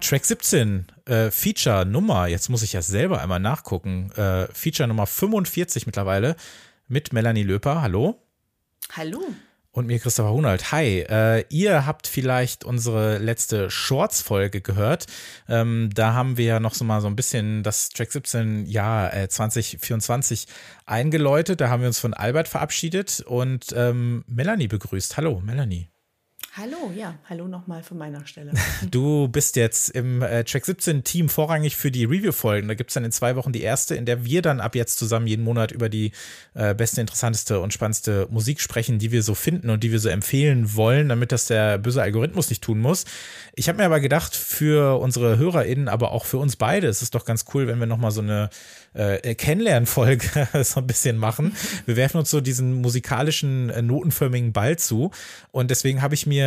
Track 17, äh, Feature Nummer, jetzt muss ich ja selber einmal nachgucken, äh, Feature Nummer 45 mittlerweile mit Melanie Löper. Hallo. Hallo. Und mir Christopher Hunald. Hi, äh, ihr habt vielleicht unsere letzte Shorts-Folge gehört. Ähm, da haben wir ja noch so mal so ein bisschen das Track 17 Jahr äh, 2024 eingeläutet. Da haben wir uns von Albert verabschiedet und ähm, Melanie begrüßt. Hallo, Melanie. Hallo, ja, hallo nochmal von meiner Stelle. Du bist jetzt im äh, Track 17 Team vorrangig für die Review-Folgen. Da gibt es dann in zwei Wochen die erste, in der wir dann ab jetzt zusammen jeden Monat über die äh, beste, interessanteste und spannendste Musik sprechen, die wir so finden und die wir so empfehlen wollen, damit das der böse Algorithmus nicht tun muss. Ich habe mir aber gedacht, für unsere HörerInnen, aber auch für uns beide, ist es doch ganz cool, wenn wir nochmal so eine äh, Kennenlernfolge so ein bisschen machen. Wir werfen uns so diesen musikalischen, äh, notenförmigen Ball zu. Und deswegen habe ich mir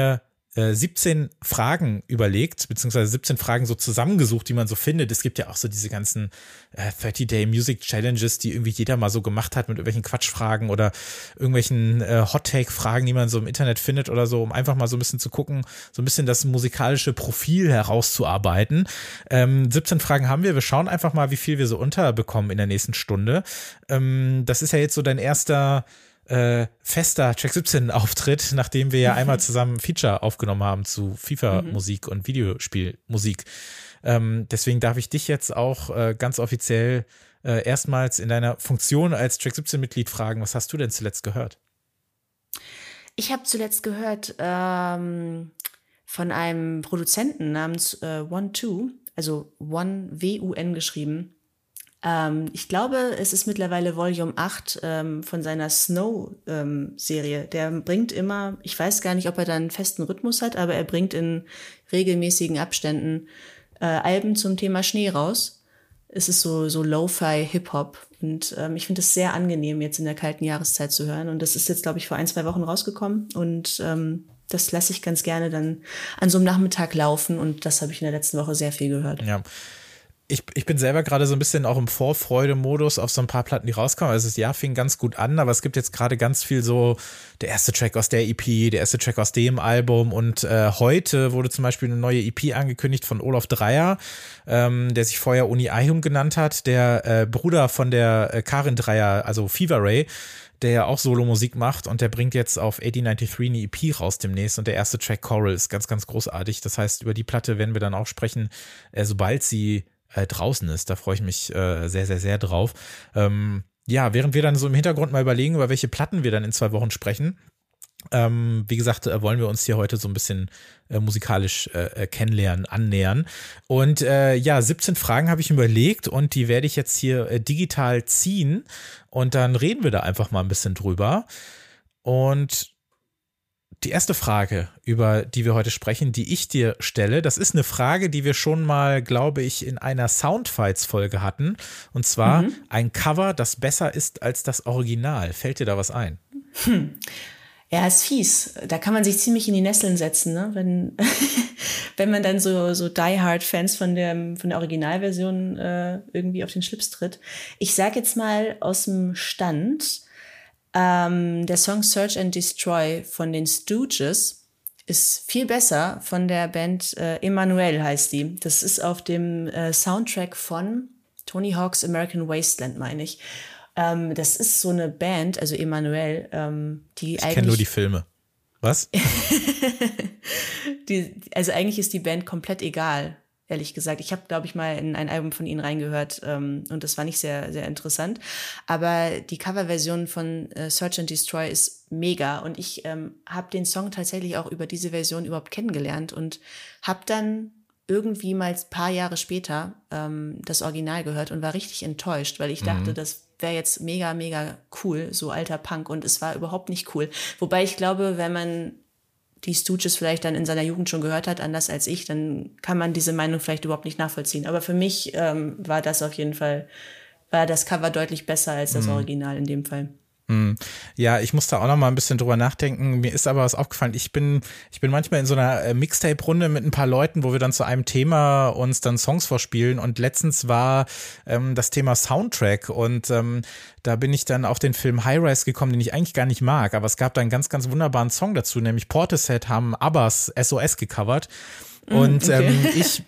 17 äh, Fragen überlegt, beziehungsweise 17 Fragen so zusammengesucht, die man so findet. Es gibt ja auch so diese ganzen äh, 30-Day Music Challenges, die irgendwie jeder mal so gemacht hat mit irgendwelchen Quatschfragen oder irgendwelchen äh, Hot-Take-Fragen, die man so im Internet findet oder so, um einfach mal so ein bisschen zu gucken, so ein bisschen das musikalische Profil herauszuarbeiten. Ähm, 17 Fragen haben wir. Wir schauen einfach mal, wie viel wir so unterbekommen in der nächsten Stunde. Ähm, das ist ja jetzt so dein erster äh, fester Track 17 Auftritt, nachdem wir ja einmal zusammen Feature aufgenommen haben zu FIFA-Musik mhm. und Videospielmusik. Ähm, deswegen darf ich dich jetzt auch äh, ganz offiziell äh, erstmals in deiner Funktion als Track 17-Mitglied fragen, was hast du denn zuletzt gehört? Ich habe zuletzt gehört ähm, von einem Produzenten namens äh, One Two, also One W-U-N geschrieben. Ähm, ich glaube, es ist mittlerweile Volume 8 ähm, von seiner Snow-Serie. Ähm, der bringt immer, ich weiß gar nicht, ob er da einen festen Rhythmus hat, aber er bringt in regelmäßigen Abständen äh, Alben zum Thema Schnee raus. Es ist so, so Lo-Fi Hip-Hop. Und ähm, ich finde es sehr angenehm, jetzt in der kalten Jahreszeit zu hören. Und das ist jetzt, glaube ich, vor ein, zwei Wochen rausgekommen. Und ähm, das lasse ich ganz gerne dann an so einem Nachmittag laufen. Und das habe ich in der letzten Woche sehr viel gehört. Ja ich, ich bin selber gerade so ein bisschen auch im Vorfreude-Modus auf so ein paar Platten, die rauskommen. Also das Jahr fing ganz gut an, aber es gibt jetzt gerade ganz viel so der erste Track aus der EP, der erste Track aus dem Album und äh, heute wurde zum Beispiel eine neue EP angekündigt von Olaf Dreier, ähm, der sich vorher Uni Ayum genannt hat, der äh, Bruder von der äh, Karin Dreier, also Fever Ray der ja auch Solo-Musik macht und der bringt jetzt auf 8093 eine EP raus demnächst und der erste Track Coral ist ganz, ganz großartig. Das heißt, über die Platte werden wir dann auch sprechen, äh, sobald sie äh, draußen ist. Da freue ich mich äh, sehr, sehr, sehr drauf. Ähm, ja, während wir dann so im Hintergrund mal überlegen, über welche Platten wir dann in zwei Wochen sprechen, ähm, wie gesagt, äh, wollen wir uns hier heute so ein bisschen äh, musikalisch äh, äh kennenlernen, annähern. Und äh, ja, 17 Fragen habe ich überlegt und die werde ich jetzt hier äh, digital ziehen und dann reden wir da einfach mal ein bisschen drüber. Und die erste Frage, über die wir heute sprechen, die ich dir stelle, das ist eine Frage, die wir schon mal, glaube ich, in einer Soundfights-Folge hatten. Und zwar mhm. ein Cover, das besser ist als das Original. Fällt dir da was ein? Hm. Ja, ist fies. Da kann man sich ziemlich in die Nesseln setzen, ne? wenn, wenn man dann so, so Die-Hard-Fans von der, von der Originalversion äh, irgendwie auf den Schlips tritt. Ich sag jetzt mal aus dem Stand, ähm, der Song Search and Destroy von den Stooges ist viel besser von der Band äh, Emanuel heißt die. Das ist auf dem äh, Soundtrack von Tony Hawk's American Wasteland, meine ich. Ähm, das ist so eine Band, also Emanuel, ähm, die ich eigentlich. Ich kenne nur die Filme. Was? die, also eigentlich ist die Band komplett egal ehrlich gesagt. Ich habe, glaube ich, mal in ein Album von ihnen reingehört ähm, und das war nicht sehr, sehr interessant. Aber die Coverversion von äh, Search and Destroy ist mega und ich ähm, habe den Song tatsächlich auch über diese Version überhaupt kennengelernt und habe dann irgendwie mal ein paar Jahre später ähm, das Original gehört und war richtig enttäuscht, weil ich mhm. dachte, das wäre jetzt mega, mega cool, so alter Punk und es war überhaupt nicht cool. Wobei ich glaube, wenn man die Stooges vielleicht dann in seiner Jugend schon gehört hat, anders als ich, dann kann man diese Meinung vielleicht überhaupt nicht nachvollziehen. Aber für mich ähm, war das auf jeden Fall, war das Cover deutlich besser als das mhm. Original in dem Fall. Hm. Ja, ich muss da auch noch mal ein bisschen drüber nachdenken. Mir ist aber was aufgefallen. Ich bin, ich bin manchmal in so einer äh, Mixtape-Runde mit ein paar Leuten, wo wir dann zu einem Thema uns dann Songs vorspielen. Und letztens war ähm, das Thema Soundtrack. Und ähm, da bin ich dann auf den Film High Rise gekommen, den ich eigentlich gar nicht mag. Aber es gab da einen ganz, ganz wunderbaren Song dazu, nämlich Portishead haben Abbas SOS gecovert. Hm, und okay. ähm, ich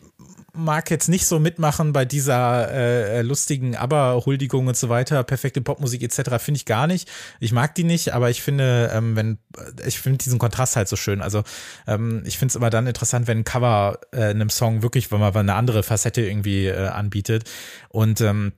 mag jetzt nicht so mitmachen bei dieser äh, lustigen Aber-Huldigung und so weiter, perfekte Popmusik etc. finde ich gar nicht. Ich mag die nicht, aber ich finde, ähm, wenn ich finde diesen Kontrast halt so schön. Also ähm, ich finde es immer dann interessant, wenn ein Cover äh, einem Song wirklich, wenn man eine andere Facette irgendwie äh, anbietet und ähm,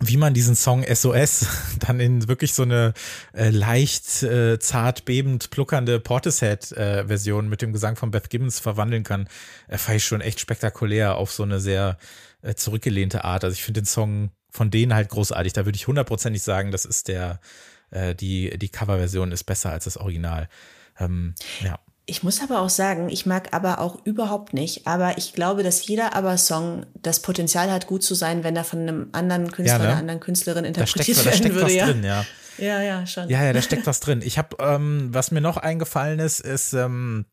wie man diesen Song SOS dann in wirklich so eine äh, leicht äh, zart bebend pluckernde Portishead-Version äh, mit dem Gesang von Beth Gibbons verwandeln kann, äh, fand ich schon echt spektakulär auf so eine sehr äh, zurückgelehnte Art. Also ich finde den Song von denen halt großartig. Da würde ich hundertprozentig sagen, das ist der, äh, die, die Coverversion ist besser als das Original. Ähm, ja. Ich muss aber auch sagen, ich mag aber auch überhaupt nicht, aber ich glaube, dass jeder aber-Song das Potenzial hat, gut zu sein, wenn er von einem anderen Künstler ja, ne? oder einer anderen Künstlerin interpretiert da steckt, werden da steckt würde. Was drin, ja. ja, ja, schon. Ja, ja, da steckt was drin. Ich habe, ähm, was mir noch eingefallen ist, ist ähm,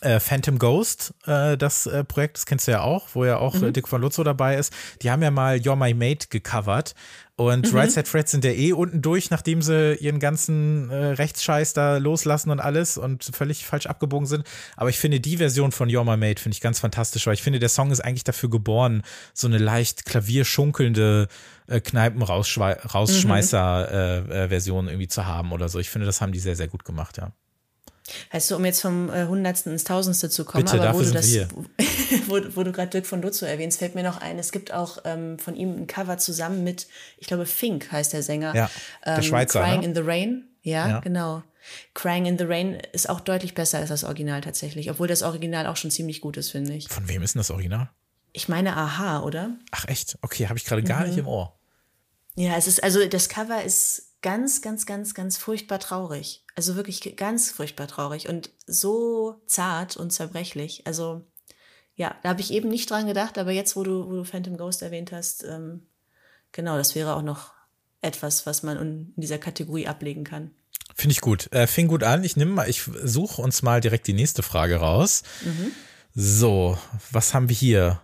äh, Phantom Ghost, äh, das äh, Projekt, das kennst du ja auch, wo ja auch mhm. Dick von Lutzo dabei ist. Die haben ja mal You're My Mate gecovert und mhm. Right Side Freds sind ja eh unten durch, nachdem sie ihren ganzen äh, Rechtsscheiß da loslassen und alles und völlig falsch abgebogen sind. Aber ich finde die Version von You're My Mate finde ich ganz fantastisch, weil ich finde, der Song ist eigentlich dafür geboren, so eine leicht klavierschunkelnde äh, Kneipen-Rausschmeißer-Version mhm. äh, irgendwie zu haben oder so. Ich finde, das haben die sehr, sehr gut gemacht, ja. Weißt du, um jetzt vom äh, Hundertsten ins Tausendste zu kommen, Bitte, aber wo du, das, wo, wo, du gerade Dirk von Lutzow erwähnst, fällt mir noch ein, es gibt auch ähm, von ihm ein Cover zusammen mit, ich glaube, Fink heißt der Sänger. Ja, der ähm, Schweizer. Crying ne? in the Rain. Ja, ja, genau. Crying in the Rain ist auch deutlich besser als das Original tatsächlich, obwohl das Original auch schon ziemlich gut ist, finde ich. Von wem ist denn das Original? Ich meine Aha, oder? Ach echt? Okay, habe ich gerade gar mhm. nicht im Ohr. Ja, es ist, also das Cover ist ganz, ganz, ganz, ganz furchtbar traurig. Also wirklich ganz furchtbar traurig und so zart und zerbrechlich. Also ja, da habe ich eben nicht dran gedacht, aber jetzt, wo du, wo du Phantom Ghost erwähnt hast, ähm, genau, das wäre auch noch etwas, was man in dieser Kategorie ablegen kann. Finde ich gut. Äh, fing gut an. Ich nehme mal, ich suche uns mal direkt die nächste Frage raus. Mhm. So, was haben wir hier?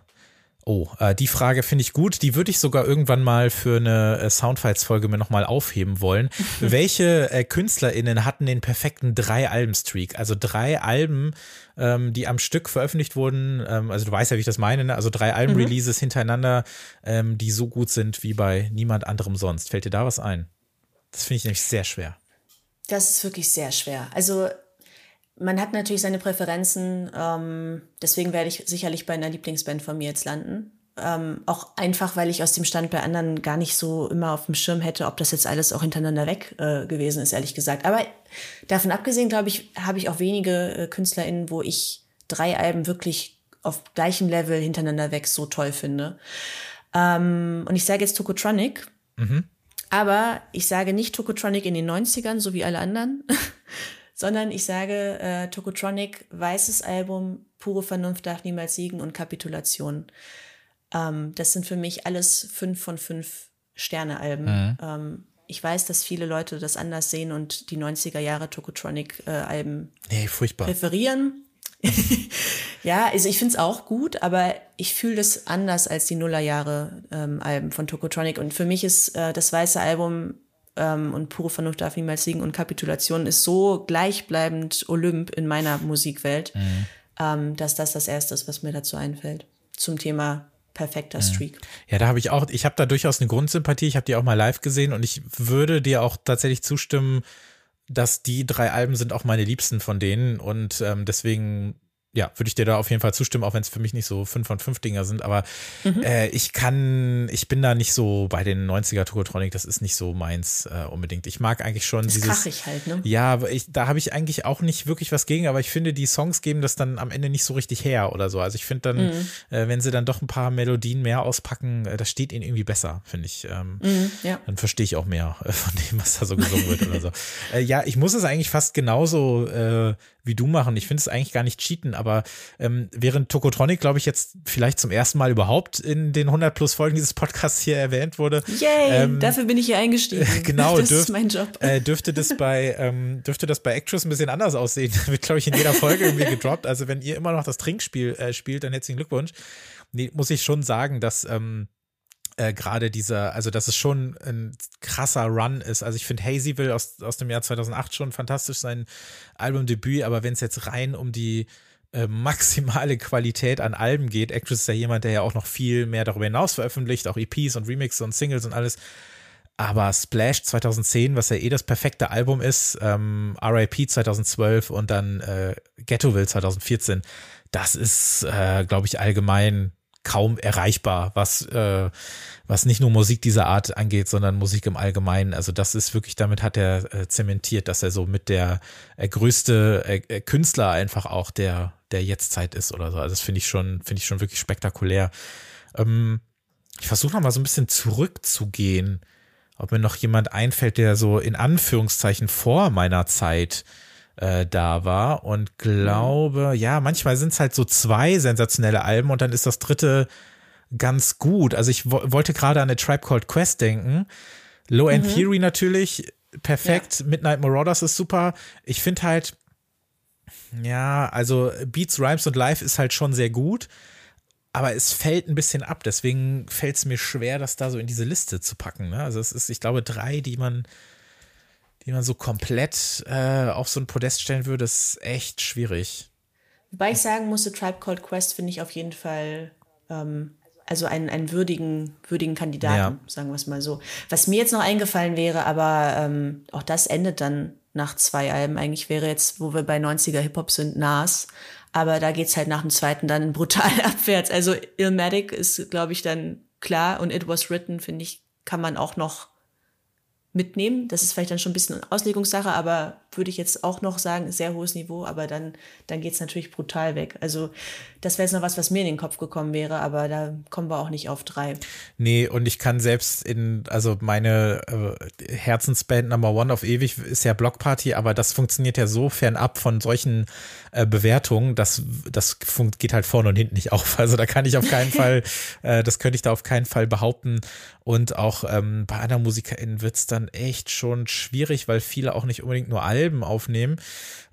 Oh, äh, die Frage finde ich gut. Die würde ich sogar irgendwann mal für eine äh, Soundfiles-Folge mir nochmal aufheben wollen. Welche äh, KünstlerInnen hatten den perfekten Drei-Alben-Streak? Also drei Alben, ähm, die am Stück veröffentlicht wurden. Ähm, also du weißt ja, wie ich das meine. Ne? Also drei Alben-Releases mhm. hintereinander, ähm, die so gut sind wie bei niemand anderem sonst. Fällt dir da was ein? Das finde ich nämlich sehr schwer. Das ist wirklich sehr schwer. Also man hat natürlich seine Präferenzen, ähm, deswegen werde ich sicherlich bei einer Lieblingsband von mir jetzt landen. Ähm, auch einfach, weil ich aus dem Stand bei anderen gar nicht so immer auf dem Schirm hätte, ob das jetzt alles auch hintereinander weg äh, gewesen ist, ehrlich gesagt. Aber davon abgesehen, glaube ich, habe ich auch wenige äh, KünstlerInnen, wo ich drei Alben wirklich auf gleichem Level hintereinander weg so toll finde. Ähm, und ich sage jetzt Tokotronic. Mhm. Aber ich sage nicht Tokotronic in den 90ern, so wie alle anderen, sondern ich sage äh, Tokotronic, weißes Album, pure Vernunft darf niemals siegen und Kapitulation. Ähm, das sind für mich alles fünf von fünf Sterne-Alben. Mhm. Ähm, ich weiß, dass viele Leute das anders sehen und die 90er Jahre Tokotronic-Alben äh, nee, präferieren. ja, also ich finde es auch gut, aber ich fühle das anders als die Nullerjahre ähm, Alben von Tokotronic. Und für mich ist äh, das weiße Album ähm, und pure Vernunft darf niemals siegen und Kapitulation ist so gleichbleibend Olymp in meiner Musikwelt, mhm. ähm, dass das das Erste ist, was mir dazu einfällt. Zum Thema perfekter Streak. Ja, da habe ich auch, ich habe da durchaus eine Grundsympathie. Ich habe die auch mal live gesehen und ich würde dir auch tatsächlich zustimmen, dass die drei Alben sind auch meine liebsten von denen und ähm, deswegen ja, würde ich dir da auf jeden Fall zustimmen, auch wenn es für mich nicht so fünf von fünf Dinger sind. Aber mhm. äh, ich kann, ich bin da nicht so bei den 90er Tokotronic, das ist nicht so meins äh, unbedingt. Ich mag eigentlich schon das dieses. Krachig halt, ne? Ja, aber ich, da habe ich eigentlich auch nicht wirklich was gegen, aber ich finde, die Songs geben das dann am Ende nicht so richtig her oder so. Also ich finde dann, mhm. äh, wenn sie dann doch ein paar Melodien mehr auspacken, äh, das steht ihnen irgendwie besser, finde ich. Ähm, mhm, ja. Dann verstehe ich auch mehr äh, von dem, was da so gesungen wird oder so. Äh, ja, ich muss es eigentlich fast genauso äh, wie du machen. Ich finde es eigentlich gar nicht cheaten, aber ähm, während Tokotronic, glaube ich, jetzt vielleicht zum ersten Mal überhaupt in den 100 plus Folgen dieses Podcasts hier erwähnt wurde. Yay, ähm, dafür bin ich hier eingestiegen. genau, das dürf, ist mein Job. Äh, dürfte das bei ähm, dürfte das bei Actress ein bisschen anders aussehen. Wird, glaube ich, in jeder Folge irgendwie gedroppt. Also wenn ihr immer noch das Trinkspiel äh, spielt, dann herzlichen Glückwunsch. Nee, muss ich schon sagen, dass ähm, äh, gerade dieser, also dass es schon ein krasser Run ist. Also ich finde Hazyville aus, aus dem Jahr 2008 schon fantastisch, sein Albumdebüt, aber wenn es jetzt rein um die äh, maximale Qualität an Alben geht. Actress ist ja jemand, der ja auch noch viel mehr darüber hinaus veröffentlicht, auch EPs und Remixes und Singles und alles. Aber Splash 2010, was ja eh das perfekte Album ist, ähm, RIP 2012 und dann äh, Ghettoville 2014, das ist, äh, glaube ich, allgemein kaum erreichbar, was, äh, was nicht nur Musik dieser Art angeht, sondern Musik im Allgemeinen. Also das ist wirklich, damit hat er äh, zementiert, dass er so mit der äh, größte äh, äh Künstler einfach auch der, der Jetztzeit ist oder so. Also das finde ich schon, finde ich schon wirklich spektakulär. Ähm, ich versuche noch mal so ein bisschen zurückzugehen ob mir noch jemand einfällt, der so in Anführungszeichen vor meiner Zeit äh, da war und glaube, ja, manchmal sind es halt so zwei sensationelle Alben und dann ist das dritte ganz gut. Also ich wollte gerade an eine Tribe Called Quest denken. Low End mhm. Theory natürlich, perfekt. Ja. Midnight Marauders ist super. Ich finde halt, ja, also Beats, Rhymes und Live ist halt schon sehr gut aber es fällt ein bisschen ab. Deswegen fällt es mir schwer, das da so in diese Liste zu packen. Ne? Also es ist, ich glaube, drei, die man, die man so komplett äh, auf so ein Podest stellen würde, ist echt schwierig. Wobei ich sagen musste, Tribe Called Quest finde ich auf jeden Fall ähm, also einen, einen würdigen, würdigen Kandidaten, ja. sagen wir es mal so. Was mir jetzt noch eingefallen wäre, aber ähm, auch das endet dann nach zwei Alben. Eigentlich wäre jetzt, wo wir bei 90er Hip-Hop sind, Nas. Aber da geht's halt nach dem zweiten dann brutal abwärts. Also Illmatic ist, glaube ich, dann klar und It Was Written, finde ich, kann man auch noch mitnehmen. Das ist vielleicht dann schon ein bisschen Auslegungssache, aber würde ich jetzt auch noch sagen, sehr hohes Niveau, aber dann, dann geht es natürlich brutal weg. Also das wäre jetzt noch was, was mir in den Kopf gekommen wäre, aber da kommen wir auch nicht auf drei. Nee, und ich kann selbst in, also meine äh, Herzensband Number One auf ewig ist ja Blockparty, aber das funktioniert ja so fernab von solchen äh, Bewertungen, dass das geht halt vorne und hinten nicht auf. Also da kann ich auf keinen Fall, äh, das könnte ich da auf keinen Fall behaupten. Und auch ähm, bei anderen MusikerInnen wird es dann echt schon schwierig, weil viele auch nicht unbedingt nur Alben aufnehmen.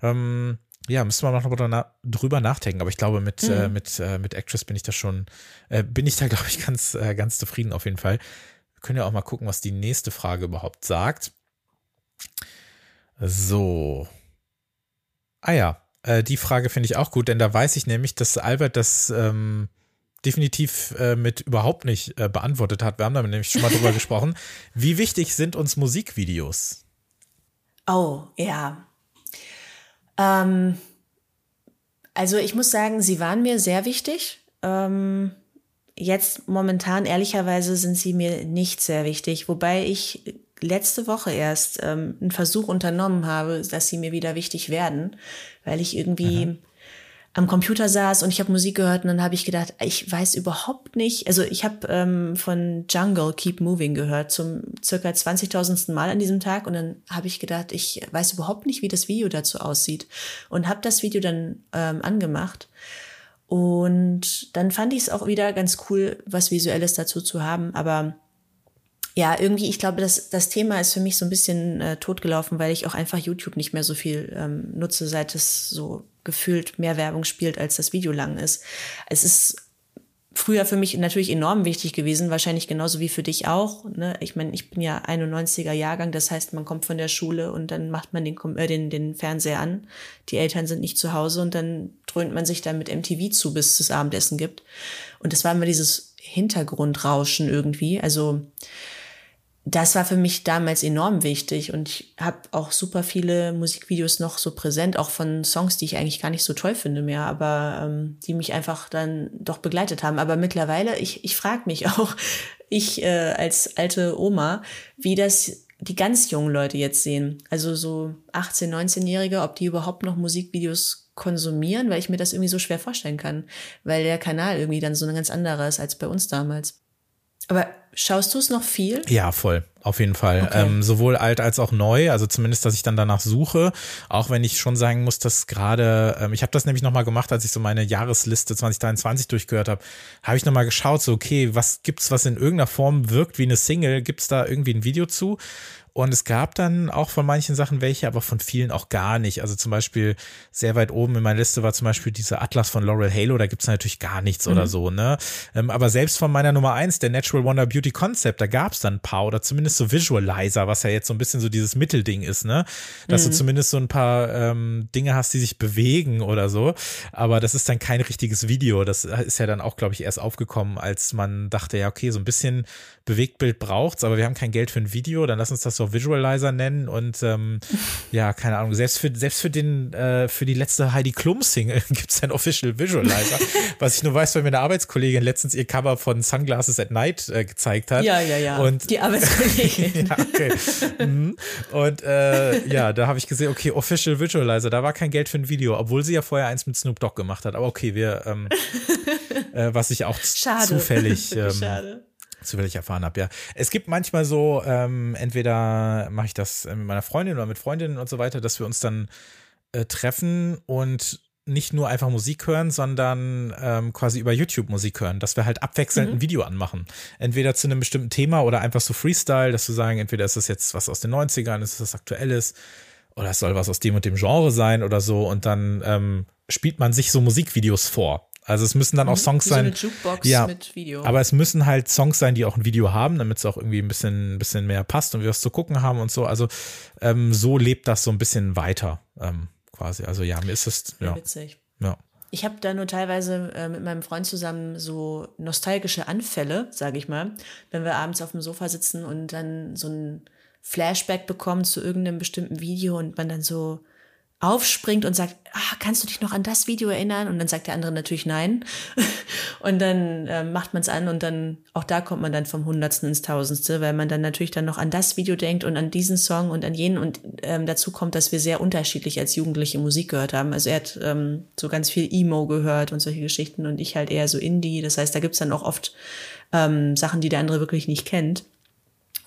Ähm, ja, müssen wir noch drüber nachdenken. Aber ich glaube, mit, mhm. äh, mit, äh, mit Actress bin ich da schon, äh, bin ich da, glaube ich, ganz, äh, ganz zufrieden auf jeden Fall. Wir können ja auch mal gucken, was die nächste Frage überhaupt sagt. So. Ah ja, äh, die Frage finde ich auch gut, denn da weiß ich nämlich, dass Albert das ähm, definitiv äh, mit überhaupt nicht äh, beantwortet hat. Wir haben damit nämlich schon mal drüber gesprochen. Wie wichtig sind uns Musikvideos? Oh, ja. Ähm, also ich muss sagen, sie waren mir sehr wichtig. Ähm, jetzt momentan, ehrlicherweise, sind sie mir nicht sehr wichtig, wobei ich letzte Woche erst ähm, einen Versuch unternommen habe, dass sie mir wieder wichtig werden, weil ich irgendwie mhm am Computer saß und ich habe Musik gehört und dann habe ich gedacht, ich weiß überhaupt nicht, also ich habe ähm, von Jungle Keep Moving gehört zum circa 20.000. Mal an diesem Tag und dann habe ich gedacht, ich weiß überhaupt nicht, wie das Video dazu aussieht und habe das Video dann ähm, angemacht und dann fand ich es auch wieder ganz cool, was Visuelles dazu zu haben, aber ja, irgendwie, ich glaube, das, das Thema ist für mich so ein bisschen äh, totgelaufen, weil ich auch einfach YouTube nicht mehr so viel ähm, nutze, seit es so gefühlt mehr Werbung spielt, als das Video lang ist. Es ist früher für mich natürlich enorm wichtig gewesen, wahrscheinlich genauso wie für dich auch. Ne? Ich meine, ich bin ja 91er Jahrgang, das heißt, man kommt von der Schule und dann macht man den, äh, den, den Fernseher an. Die Eltern sind nicht zu Hause und dann dröhnt man sich dann mit MTV zu, bis es Abendessen gibt. Und das war immer dieses Hintergrundrauschen irgendwie. Also das war für mich damals enorm wichtig und ich habe auch super viele Musikvideos noch so präsent, auch von Songs, die ich eigentlich gar nicht so toll finde mehr, aber ähm, die mich einfach dann doch begleitet haben. Aber mittlerweile, ich, ich frage mich auch, ich äh, als alte Oma, wie das die ganz jungen Leute jetzt sehen. Also so 18-, 19-Jährige, ob die überhaupt noch Musikvideos konsumieren, weil ich mir das irgendwie so schwer vorstellen kann, weil der Kanal irgendwie dann so ein ganz anderer ist als bei uns damals. Aber schaust du es noch viel? Ja, voll. Auf jeden Fall. Okay. Ähm, sowohl alt als auch neu. Also zumindest, dass ich dann danach suche. Auch wenn ich schon sagen muss, dass gerade, ähm, ich habe das nämlich nochmal gemacht, als ich so meine Jahresliste 2023 durchgehört habe, habe ich nochmal geschaut, so okay, was gibt's, was in irgendeiner Form wirkt wie eine Single? Gibt's da irgendwie ein Video zu? Und es gab dann auch von manchen Sachen welche, aber von vielen auch gar nicht. Also zum Beispiel sehr weit oben in meiner Liste war zum Beispiel dieser Atlas von Laurel Halo, da gibt's natürlich gar nichts mhm. oder so, ne? Ähm, aber selbst von meiner Nummer eins, der Natural Wonder Beauty Concept, da gab's dann ein paar oder zumindest so Visualizer, was ja jetzt so ein bisschen so dieses Mittelding ist, ne? Dass mhm. du zumindest so ein paar ähm, Dinge hast, die sich bewegen oder so. Aber das ist dann kein richtiges Video. Das ist ja dann auch, glaube ich, erst aufgekommen, als man dachte, ja, okay, so ein bisschen Bewegtbild braucht's, aber wir haben kein Geld für ein Video, dann lass uns das doch Visualizer nennen und ähm, ja, keine Ahnung, selbst für, selbst für den, äh, für die letzte Heidi Klum Single gibt's ein Official Visualizer, was ich nur weiß, weil mir eine Arbeitskollegin letztens ihr Cover von Sunglasses at Night äh, gezeigt hat. Ja, ja, ja. Und, die Arbeitskollegin. ja, okay. Mhm. Und äh, ja, da habe ich gesehen, okay, Official Visualizer, da war kein Geld für ein Video, obwohl sie ja vorher eins mit Snoop Dogg gemacht hat. Aber okay, wir, ähm, äh, was ich auch Schade. zufällig ähm, Schade zufällig erfahren habe, ja. Es gibt manchmal so, ähm, entweder mache ich das mit meiner Freundin oder mit Freundinnen und so weiter, dass wir uns dann äh, treffen und nicht nur einfach Musik hören, sondern ähm, quasi über YouTube Musik hören, dass wir halt abwechselnd mhm. ein Video anmachen. Entweder zu einem bestimmten Thema oder einfach so Freestyle, dass wir sagen, entweder ist das jetzt was aus den 90ern, ist das was Aktuelles oder es soll was aus dem und dem Genre sein oder so und dann ähm, spielt man sich so Musikvideos vor. Also es müssen dann auch mhm. Songs Wie sein. So eine Jukebox ja, mit Video. Aber es müssen halt Songs sein, die auch ein Video haben, damit es auch irgendwie ein bisschen, ein bisschen mehr passt und wir was zu gucken haben und so. Also ähm, so lebt das so ein bisschen weiter ähm, quasi. Also ja, mir ist es ja. Witzig. Ja. Ich habe da nur teilweise äh, mit meinem Freund zusammen so nostalgische Anfälle, sage ich mal, wenn wir abends auf dem Sofa sitzen und dann so ein Flashback bekommen zu irgendeinem bestimmten Video und man dann so aufspringt und sagt, ah, kannst du dich noch an das Video erinnern? Und dann sagt der andere natürlich nein. und dann äh, macht man es an und dann, auch da kommt man dann vom Hundertsten ins Tausendste, weil man dann natürlich dann noch an das Video denkt und an diesen Song und an jenen. Und ähm, dazu kommt, dass wir sehr unterschiedlich als Jugendliche Musik gehört haben. Also er hat ähm, so ganz viel Emo gehört und solche Geschichten und ich halt eher so Indie. Das heißt, da gibt's dann auch oft ähm, Sachen, die der andere wirklich nicht kennt.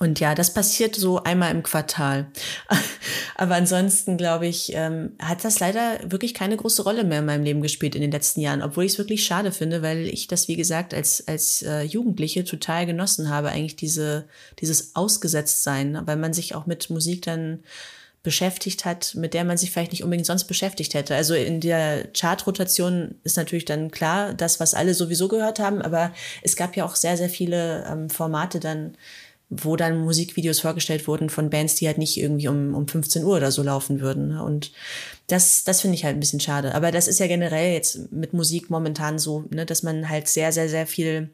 Und ja, das passiert so einmal im Quartal. Aber ansonsten, glaube ich, ähm, hat das leider wirklich keine große Rolle mehr in meinem Leben gespielt in den letzten Jahren, obwohl ich es wirklich schade finde, weil ich das, wie gesagt, als, als äh, Jugendliche total genossen habe, eigentlich diese, dieses Ausgesetztsein, weil man sich auch mit Musik dann beschäftigt hat, mit der man sich vielleicht nicht unbedingt sonst beschäftigt hätte. Also in der Chartrotation ist natürlich dann klar, das, was alle sowieso gehört haben, aber es gab ja auch sehr, sehr viele ähm, Formate dann, wo dann Musikvideos vorgestellt wurden von Bands, die halt nicht irgendwie um, um 15 Uhr oder so laufen würden. Ne? Und das, das finde ich halt ein bisschen schade. Aber das ist ja generell jetzt mit Musik momentan so, ne, dass man halt sehr, sehr, sehr viel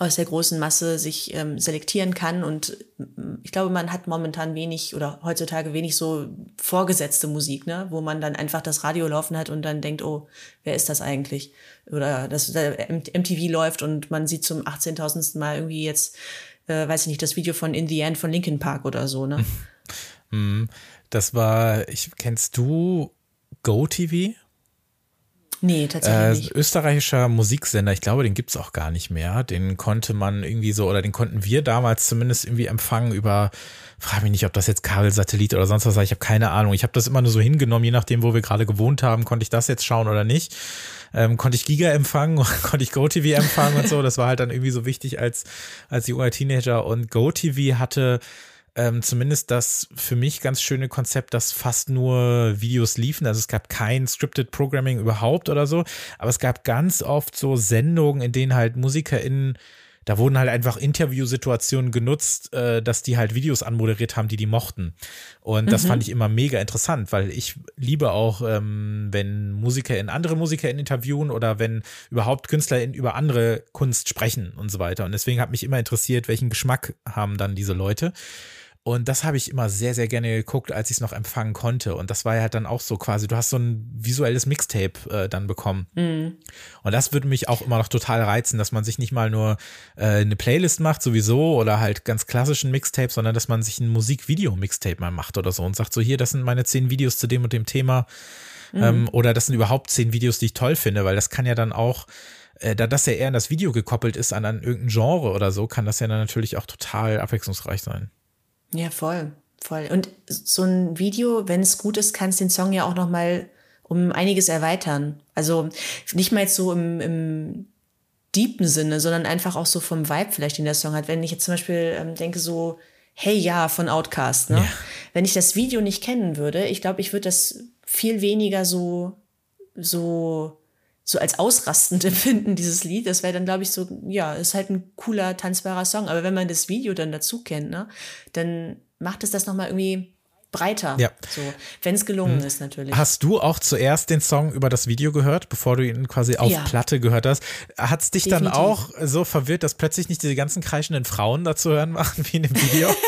aus der großen Masse sich ähm, selektieren kann. Und mm, ich glaube, man hat momentan wenig oder heutzutage wenig so vorgesetzte Musik, ne? wo man dann einfach das Radio laufen hat und dann denkt, oh, wer ist das eigentlich? Oder dass MTV läuft und man sieht zum 18.000. Mal irgendwie jetzt äh, weiß ich nicht, das Video von In the End von Linkin Park oder so, ne? Hm. das war, ich, kennst du GoTV? Nee, tatsächlich äh, nicht. Österreichischer Musiksender, ich glaube, den gibt's auch gar nicht mehr. Den konnte man irgendwie so, oder den konnten wir damals zumindest irgendwie empfangen über, frage mich nicht, ob das jetzt Kabelsatellit oder sonst was war, ich habe keine Ahnung. Ich habe das immer nur so hingenommen, je nachdem, wo wir gerade gewohnt haben, konnte ich das jetzt schauen oder nicht ähm, konnte ich Giga empfangen, konnte ich GoTV empfangen und so. Das war halt dann irgendwie so wichtig als, als junger Teenager. Und GoTV hatte ähm, zumindest das für mich ganz schöne Konzept, dass fast nur Videos liefen. Also es gab kein Scripted Programming überhaupt oder so, aber es gab ganz oft so Sendungen, in denen halt MusikerInnen da wurden halt einfach Interviewsituationen genutzt, äh, dass die halt Videos anmoderiert haben, die die mochten. Und das mhm. fand ich immer mega interessant, weil ich liebe auch, ähm, wenn Musiker in andere Musiker in interviewen oder wenn überhaupt Künstler in über andere Kunst sprechen und so weiter. Und deswegen hat mich immer interessiert, welchen Geschmack haben dann diese Leute. Und das habe ich immer sehr, sehr gerne geguckt, als ich es noch empfangen konnte. Und das war ja halt dann auch so quasi, du hast so ein visuelles Mixtape äh, dann bekommen. Mhm. Und das würde mich auch immer noch total reizen, dass man sich nicht mal nur äh, eine Playlist macht, sowieso, oder halt ganz klassischen Mixtape, sondern dass man sich ein Musikvideo-Mixtape mal macht oder so und sagt so, hier, das sind meine zehn Videos zu dem und dem Thema. Mhm. Ähm, oder das sind überhaupt zehn Videos, die ich toll finde, weil das kann ja dann auch äh, da das ja eher an das Video gekoppelt ist, an, an irgendein Genre oder so, kann das ja dann natürlich auch total abwechslungsreich sein. Ja, voll, voll. Und so ein Video, wenn es gut ist, kann es den Song ja auch noch mal um einiges erweitern. Also nicht mal jetzt so im, im deepen Sinne, sondern einfach auch so vom Vibe vielleicht, den der Song hat. Wenn ich jetzt zum Beispiel ähm, denke so, Hey Ja von Outcast. Ne? Ja. Wenn ich das Video nicht kennen würde, ich glaube, ich würde das viel weniger so, so, so als ausrastend empfinden, dieses Lied. Das wäre dann, glaube ich, so, ja, ist halt ein cooler, tanzbarer Song. Aber wenn man das Video dann dazu kennt, ne, dann macht es das nochmal irgendwie breiter. Ja. So, wenn es gelungen hm. ist, natürlich. Hast du auch zuerst den Song über das Video gehört, bevor du ihn quasi auf ja. Platte gehört hast? Hat es dich Definitiv. dann auch so verwirrt, dass plötzlich nicht diese ganzen kreischenden Frauen da zu hören machen wie in dem Video?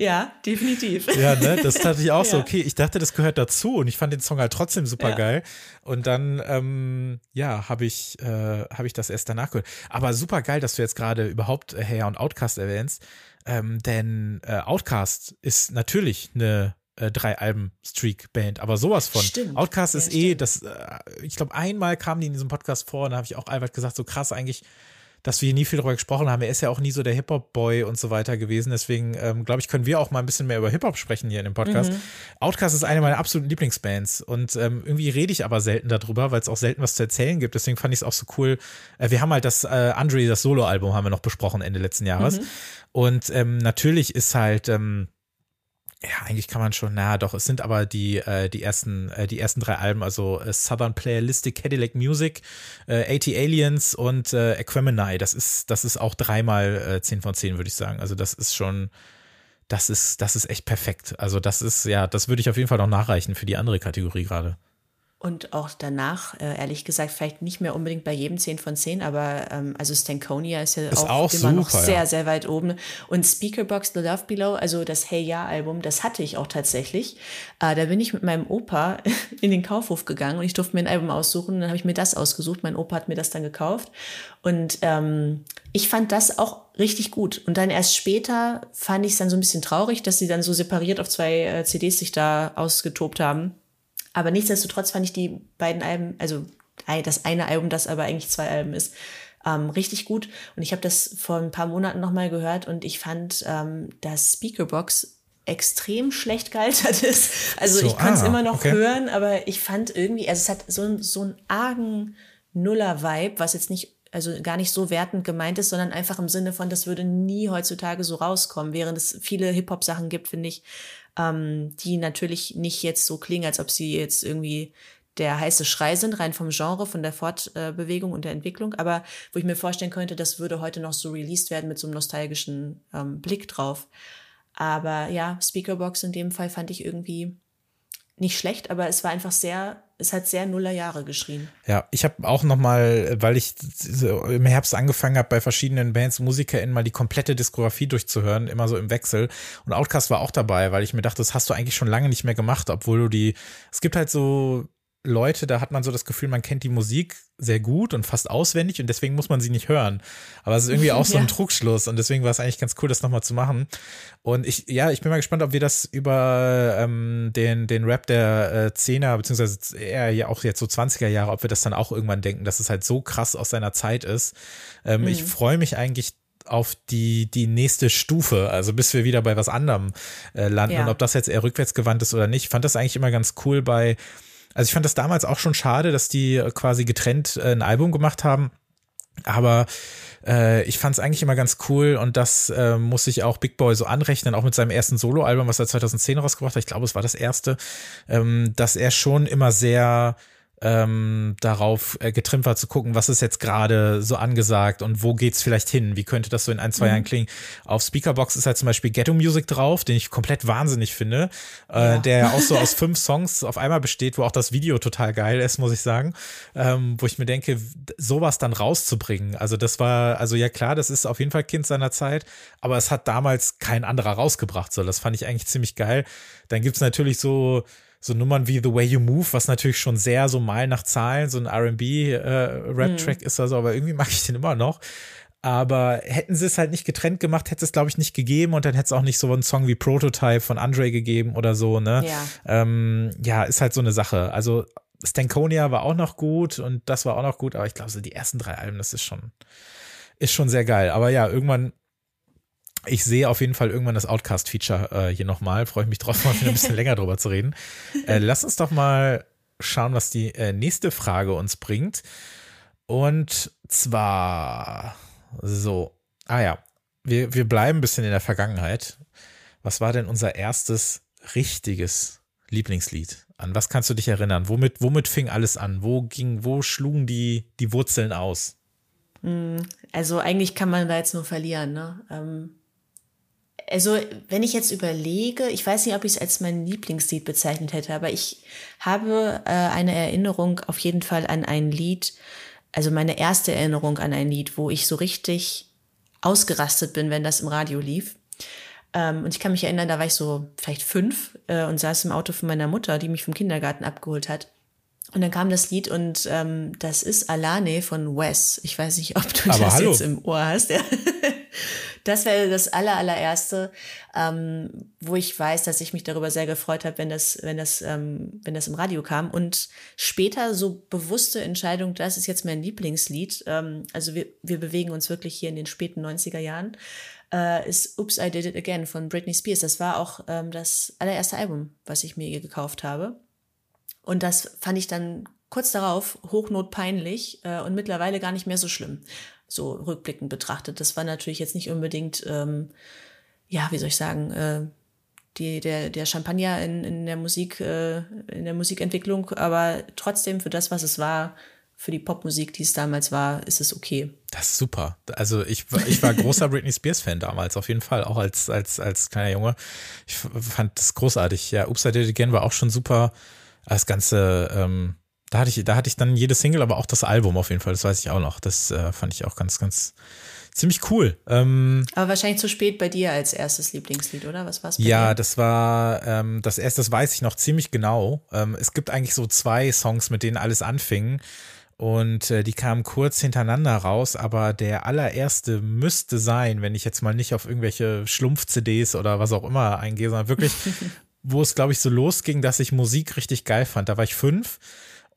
Ja, definitiv. Ja, ne, das dachte ich auch ja. so, okay, ich dachte, das gehört dazu und ich fand den Song halt trotzdem super ja. geil. Und dann, ähm, ja, habe ich, äh, hab ich das erst danach gehört. Aber super geil, dass du jetzt gerade überhaupt äh, Hair und Outcast erwähnst, ähm, denn äh, Outcast ist natürlich eine äh, drei Alben Streak Band, aber sowas von. Stimmt. Outcast ist ja, eh das äh, ich glaube einmal kamen die in diesem Podcast vor und da habe ich auch Albert gesagt, so krass eigentlich dass wir nie viel darüber gesprochen haben. Er ist ja auch nie so der Hip-Hop-Boy und so weiter gewesen. Deswegen, ähm, glaube ich, können wir auch mal ein bisschen mehr über Hip-Hop sprechen hier in dem Podcast. Mhm. Outcast ist eine meiner absoluten Lieblingsbands und ähm, irgendwie rede ich aber selten darüber, weil es auch selten was zu erzählen gibt. Deswegen fand ich es auch so cool. Äh, wir haben halt das äh, Andre, das Solo-Album haben wir noch besprochen Ende letzten Jahres. Mhm. Und ähm, natürlich ist halt, ähm, ja, eigentlich kann man schon, naja, doch, es sind aber die, äh, die ersten, äh, die ersten drei Alben, also äh, Southern Playalistic Cadillac Music, äh, 80 Aliens und äh, Equemini. Das ist, das ist auch dreimal äh, 10 von 10, würde ich sagen. Also das ist schon, das ist, das ist echt perfekt. Also das ist, ja, das würde ich auf jeden Fall noch nachreichen für die andere Kategorie gerade. Und auch danach, äh, ehrlich gesagt, vielleicht nicht mehr unbedingt bei jedem 10 von 10, aber ähm, also Stankonia ist ja ist auch, auch, immer super, noch sehr, ja. sehr weit oben. Und Speakerbox The Love Below, also das Hey Ja Album, das hatte ich auch tatsächlich. Äh, da bin ich mit meinem Opa in den Kaufhof gegangen und ich durfte mir ein Album aussuchen und dann habe ich mir das ausgesucht. Mein Opa hat mir das dann gekauft. Und ähm, ich fand das auch richtig gut. Und dann erst später fand ich es dann so ein bisschen traurig, dass sie dann so separiert auf zwei äh, CDs sich da ausgetobt haben. Aber nichtsdestotrotz fand ich die beiden Alben, also das eine Album, das aber eigentlich zwei Alben ist, ähm, richtig gut. Und ich habe das vor ein paar Monaten nochmal gehört und ich fand, ähm, dass Speakerbox extrem schlecht gealtert ist. Also so, ich kann es ah, immer noch okay. hören, aber ich fand irgendwie, also es hat so, so einen argen Nuller-Vibe, was jetzt nicht also gar nicht so wertend gemeint ist, sondern einfach im Sinne von, das würde nie heutzutage so rauskommen, während es viele Hip-Hop-Sachen gibt, finde ich, ähm, die natürlich nicht jetzt so klingen, als ob sie jetzt irgendwie der heiße Schrei sind, rein vom Genre, von der Fortbewegung und der Entwicklung, aber wo ich mir vorstellen könnte, das würde heute noch so released werden mit so einem nostalgischen ähm, Blick drauf. Aber ja, Speakerbox in dem Fall fand ich irgendwie nicht schlecht, aber es war einfach sehr es hat sehr Nuller Jahre geschrien. Ja, ich habe auch noch mal, weil ich im Herbst angefangen habe, bei verschiedenen Bands, MusikerInnen mal die komplette Diskografie durchzuhören, immer so im Wechsel. Und Outcast war auch dabei, weil ich mir dachte, das hast du eigentlich schon lange nicht mehr gemacht, obwohl du die, es gibt halt so Leute, da hat man so das Gefühl, man kennt die Musik sehr gut und fast auswendig und deswegen muss man sie nicht hören. Aber es ist irgendwie auch so ein ja. Trugschluss und deswegen war es eigentlich ganz cool, das nochmal zu machen. Und ich, ja, ich bin mal gespannt, ob wir das über ähm, den, den Rap der äh, 10er, beziehungsweise eher ja auch jetzt so 20er Jahre, ob wir das dann auch irgendwann denken, dass es halt so krass aus seiner Zeit ist. Ähm, mhm. Ich freue mich eigentlich auf die, die nächste Stufe, also bis wir wieder bei was anderem äh, landen. Ja. Und ob das jetzt eher rückwärtsgewandt ist oder nicht. Ich fand das eigentlich immer ganz cool bei also ich fand das damals auch schon schade, dass die äh, quasi getrennt äh, ein Album gemacht haben. Aber äh, ich fand es eigentlich immer ganz cool und das äh, muss ich auch Big Boy so anrechnen, auch mit seinem ersten Soloalbum, was er 2010 rausgebracht hat. Ich glaube, es war das erste, ähm, dass er schon immer sehr ähm, darauf äh, getrimmt war zu gucken, was ist jetzt gerade so angesagt und wo geht's vielleicht hin? Wie könnte das so in ein, zwei mhm. Jahren klingen? Auf Speakerbox ist halt zum Beispiel Ghetto Music drauf, den ich komplett wahnsinnig finde, äh, ja. der auch so aus fünf Songs auf einmal besteht, wo auch das Video total geil ist, muss ich sagen, ähm, wo ich mir denke, sowas dann rauszubringen. Also das war, also ja klar, das ist auf jeden Fall Kind seiner Zeit, aber es hat damals kein anderer rausgebracht. So, das fand ich eigentlich ziemlich geil. Dann gibt's natürlich so so Nummern wie The Way You Move, was natürlich schon sehr so mal nach Zahlen, so ein RB-Rap-Track äh, mhm. ist also, aber irgendwie mag ich den immer noch. Aber hätten sie es halt nicht getrennt gemacht, hätte es, glaube ich, nicht gegeben und dann hätte es auch nicht so einen Song wie Prototype von Andre gegeben oder so, ne? Ja. Ähm, ja, ist halt so eine Sache. Also Stankonia war auch noch gut und das war auch noch gut, aber ich glaube, so die ersten drei Alben, das ist schon, ist schon sehr geil. Aber ja, irgendwann ich sehe auf jeden Fall irgendwann das Outcast-Feature äh, hier nochmal. Freue ich mich drauf, mal wieder ein bisschen länger drüber zu reden. Äh, lass uns doch mal schauen, was die äh, nächste Frage uns bringt. Und zwar so, ah ja, wir, wir bleiben ein bisschen in der Vergangenheit. Was war denn unser erstes richtiges Lieblingslied? An was kannst du dich erinnern? Womit, womit fing alles an? Wo ging, wo schlugen die, die Wurzeln aus? Hm, also eigentlich kann man da jetzt nur verlieren, ne? Ähm, also, wenn ich jetzt überlege, ich weiß nicht, ob ich es als mein Lieblingslied bezeichnet hätte, aber ich habe äh, eine Erinnerung auf jeden Fall an ein Lied, also meine erste Erinnerung an ein Lied, wo ich so richtig ausgerastet bin, wenn das im Radio lief. Ähm, und ich kann mich erinnern, da war ich so vielleicht fünf äh, und saß im Auto von meiner Mutter, die mich vom Kindergarten abgeholt hat. Und dann kam das Lied und ähm, das ist Alane von Wes. Ich weiß nicht, ob du Aber das hallo. jetzt im Ohr hast. Ja. Das wäre das aller, allererste, ähm, wo ich weiß, dass ich mich darüber sehr gefreut habe, wenn das, wenn das, ähm, wenn das im Radio kam. Und später so bewusste Entscheidung, das ist jetzt mein Lieblingslied. Ähm, also wir, wir bewegen uns wirklich hier in den späten 90er Jahren. Äh, ist Oops, I Did It Again von Britney Spears. Das war auch ähm, das allererste Album, was ich mir gekauft habe. Und das fand ich dann kurz darauf hochnotpeinlich äh, und mittlerweile gar nicht mehr so schlimm so rückblickend betrachtet. Das war natürlich jetzt nicht unbedingt, ähm, ja, wie soll ich sagen, äh, die, der, der Champagner in, in der Musik, äh, in der Musikentwicklung, aber trotzdem für das, was es war, für die Popmusik, die es damals war, ist es okay. Das ist super. Also ich, ich war großer Britney Spears Fan damals, auf jeden Fall, auch als, als, als kleiner Junge. Ich fand das großartig. Ja, Oops, I Did It Again war auch schon super. Das ganze, ähm, da hatte ich, da hatte ich dann jede Single, aber auch das Album auf jeden Fall, das weiß ich auch noch. Das äh, fand ich auch ganz, ganz ziemlich cool. Ähm, aber wahrscheinlich zu spät bei dir als erstes Lieblingslied, oder? Was war es Ja, dir? das war ähm, das erste, das weiß ich noch ziemlich genau. Ähm, es gibt eigentlich so zwei Songs, mit denen alles anfing. Und äh, die kamen kurz hintereinander raus, aber der allererste müsste sein, wenn ich jetzt mal nicht auf irgendwelche Schlumpf-CDs oder was auch immer eingehe, sondern wirklich, wo es, glaube ich, so losging, dass ich Musik richtig geil fand. Da war ich fünf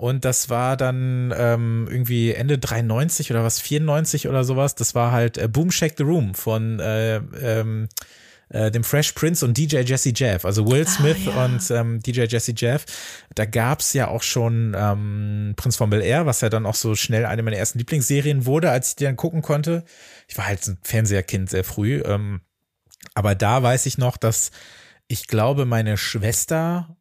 und das war dann ähm, irgendwie Ende 93 oder was, 94 oder sowas. Das war halt äh, Boom Shake the Room von äh, ähm, äh, dem Fresh Prince und DJ Jesse Jeff. Also Will Smith oh, ja. und ähm, DJ Jesse Jeff. Da gab's ja auch schon ähm, Prinz von Bel Air, was ja dann auch so schnell eine meiner ersten Lieblingsserien wurde, als ich die dann gucken konnte. Ich war halt ein Fernseherkind sehr früh. Ähm, aber da weiß ich noch, dass ich glaube, meine Schwester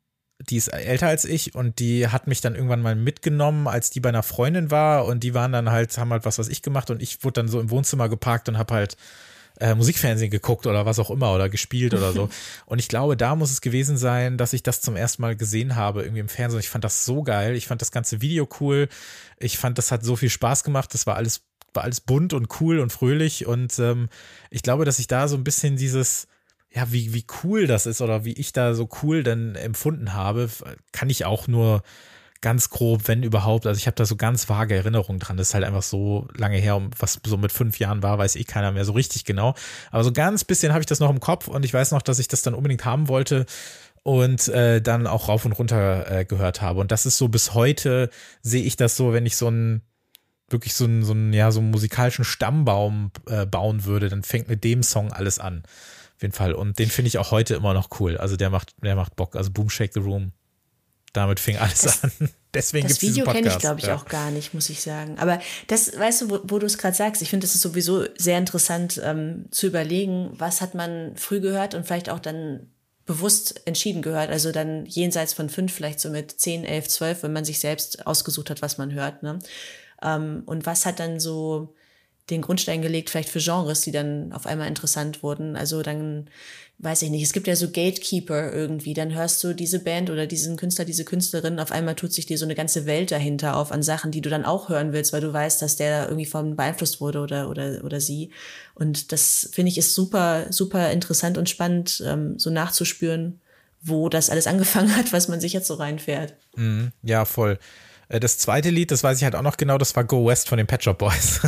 die ist älter als ich und die hat mich dann irgendwann mal mitgenommen, als die bei einer Freundin war und die waren dann halt, haben halt was, was ich gemacht und ich wurde dann so im Wohnzimmer geparkt und habe halt äh, Musikfernsehen geguckt oder was auch immer oder gespielt oder so. Und ich glaube, da muss es gewesen sein, dass ich das zum ersten Mal gesehen habe, irgendwie im Fernsehen. Ich fand das so geil. Ich fand das ganze Video cool. Ich fand, das hat so viel Spaß gemacht. Das war alles, war alles bunt und cool und fröhlich. Und ähm, ich glaube, dass ich da so ein bisschen dieses, ja, wie, wie cool das ist oder wie ich da so cool dann empfunden habe, kann ich auch nur ganz grob, wenn überhaupt. Also ich habe da so ganz vage Erinnerungen dran. Das ist halt einfach so lange her, um was so mit fünf Jahren war, weiß eh keiner mehr so richtig genau. Aber so ganz bisschen habe ich das noch im Kopf und ich weiß noch, dass ich das dann unbedingt haben wollte und äh, dann auch rauf und runter äh, gehört habe. Und das ist so bis heute sehe ich das so, wenn ich so ein wirklich so einen, so einen, ja, so einen musikalischen Stammbaum äh, bauen würde, dann fängt mit dem Song alles an. Auf jeden Fall. Und den finde ich auch heute immer noch cool. Also der macht, der macht Bock. Also Boom Shake the Room. Damit fing alles Das- an. Deswegen gibt es Video kenne ich, glaube ich, ja. auch gar nicht, muss ich sagen. Aber das, weißt du, wo, wo du es gerade sagst, ich finde, das ist sowieso sehr interessant ähm, zu überlegen, was hat man früh gehört und vielleicht auch dann bewusst entschieden gehört. Also dann jenseits von fünf, vielleicht so mit zehn, elf, zwölf, wenn man sich selbst ausgesucht hat, was man hört. Ne? Ähm, und was hat dann so den Grundstein gelegt, vielleicht für Genres, die dann auf einmal interessant wurden. Also dann, weiß ich nicht, es gibt ja so Gatekeeper irgendwie, dann hörst du diese Band oder diesen Künstler, diese Künstlerin, auf einmal tut sich dir so eine ganze Welt dahinter auf an Sachen, die du dann auch hören willst, weil du weißt, dass der irgendwie von beeinflusst wurde oder, oder, oder sie. Und das finde ich ist super, super interessant und spannend, ähm, so nachzuspüren, wo das alles angefangen hat, was man sich jetzt so reinfährt. Mhm, ja, voll. Äh, Das zweite Lied, das weiß ich halt auch noch genau, das war Go West von den Pet Shop Boys.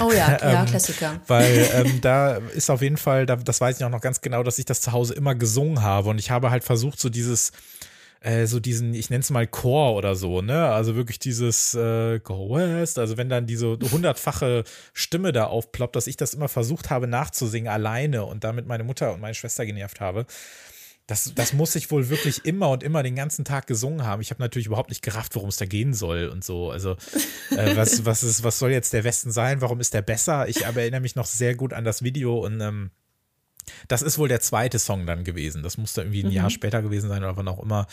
Oh ja, ja, Ähm, Klassiker. Weil ähm, da ist auf jeden Fall, da, das weiß ich auch noch ganz genau, dass ich das zu Hause immer gesungen habe und ich habe halt versucht, so dieses, äh, so diesen, ich nenne es mal Chor oder so, ne? Also wirklich dieses äh, Go West, also wenn dann diese hundertfache Stimme da aufploppt, dass ich das immer versucht habe nachzusingen alleine und damit meine Mutter und meine Schwester genervt habe. Das, das muss ich wohl wirklich immer und immer den ganzen Tag gesungen haben. Ich habe natürlich überhaupt nicht gerafft, worum es da gehen soll und so. Also, äh, was, was, ist, was soll jetzt der Westen sein? Warum ist der besser? Ich aber erinnere mich noch sehr gut an das Video und ähm, das ist wohl der zweite Song dann gewesen. Das musste irgendwie ein mhm. Jahr später gewesen sein oder wann auch immer.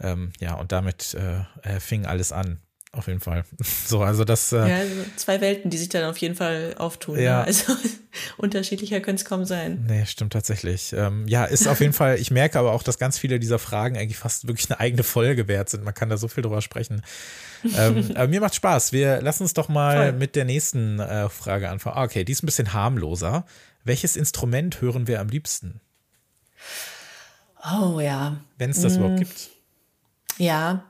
Ähm, ja, und damit äh, fing alles an auf jeden Fall. So, also das. Äh, ja, also zwei Welten, die sich dann auf jeden Fall auftun. Ja. Ne? Also unterschiedlicher könnte es kaum sein. Nee, stimmt tatsächlich. Ähm, ja, ist auf jeden Fall, ich merke aber auch, dass ganz viele dieser Fragen eigentlich fast wirklich eine eigene Folge wert sind. Man kann da so viel drüber sprechen. ähm, aber mir macht Spaß. Wir lassen uns doch mal Voll. mit der nächsten äh, Frage anfangen. Ah, okay, die ist ein bisschen harmloser. Welches Instrument hören wir am liebsten? Oh ja. Wenn es das mm. überhaupt gibt. Ja.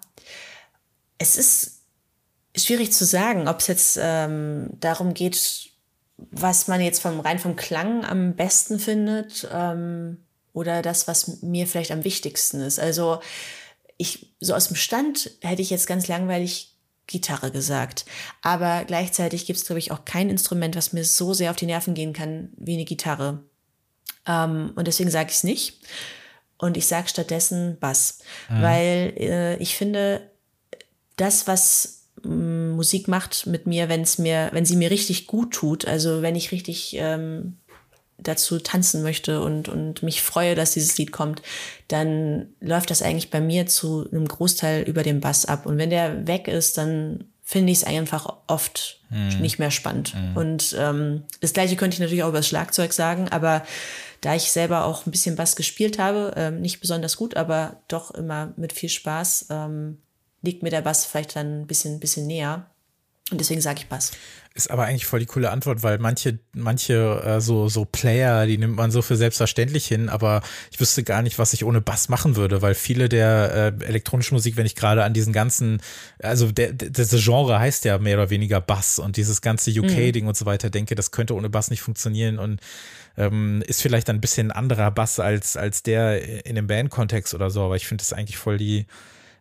Es ist schwierig zu sagen, ob es jetzt ähm, darum geht, was man jetzt vom rein vom Klang am besten findet ähm, oder das, was mir vielleicht am wichtigsten ist. Also ich so aus dem Stand hätte ich jetzt ganz langweilig Gitarre gesagt, aber gleichzeitig gibt es glaube ich auch kein Instrument, was mir so sehr auf die Nerven gehen kann wie eine Gitarre. Ähm, und deswegen sage ich es nicht. Und ich sage stattdessen Bass, mhm. weil äh, ich finde, das, was Musik macht mit mir, wenn es mir, wenn sie mir richtig gut tut, also wenn ich richtig ähm, dazu tanzen möchte und, und mich freue, dass dieses Lied kommt, dann läuft das eigentlich bei mir zu einem Großteil über den Bass ab. Und wenn der weg ist, dann finde ich es einfach oft mhm. nicht mehr spannend. Mhm. Und ähm, das gleiche könnte ich natürlich auch über das Schlagzeug sagen, aber da ich selber auch ein bisschen Bass gespielt habe, ähm, nicht besonders gut, aber doch immer mit viel Spaß, ähm, liegt mir der Bass vielleicht dann ein bisschen, bisschen näher. Und deswegen sage ich Bass. Ist aber eigentlich voll die coole Antwort, weil manche, manche äh, so, so Player, die nimmt man so für selbstverständlich hin, aber ich wüsste gar nicht, was ich ohne Bass machen würde, weil viele der äh, elektronischen Musik, wenn ich gerade an diesen ganzen, also der, das Genre heißt ja mehr oder weniger Bass und dieses ganze UK-Ding mhm. und so weiter, denke, das könnte ohne Bass nicht funktionieren und ähm, ist vielleicht ein bisschen ein anderer Bass als, als der in dem Band-Kontext oder so, aber ich finde das eigentlich voll die,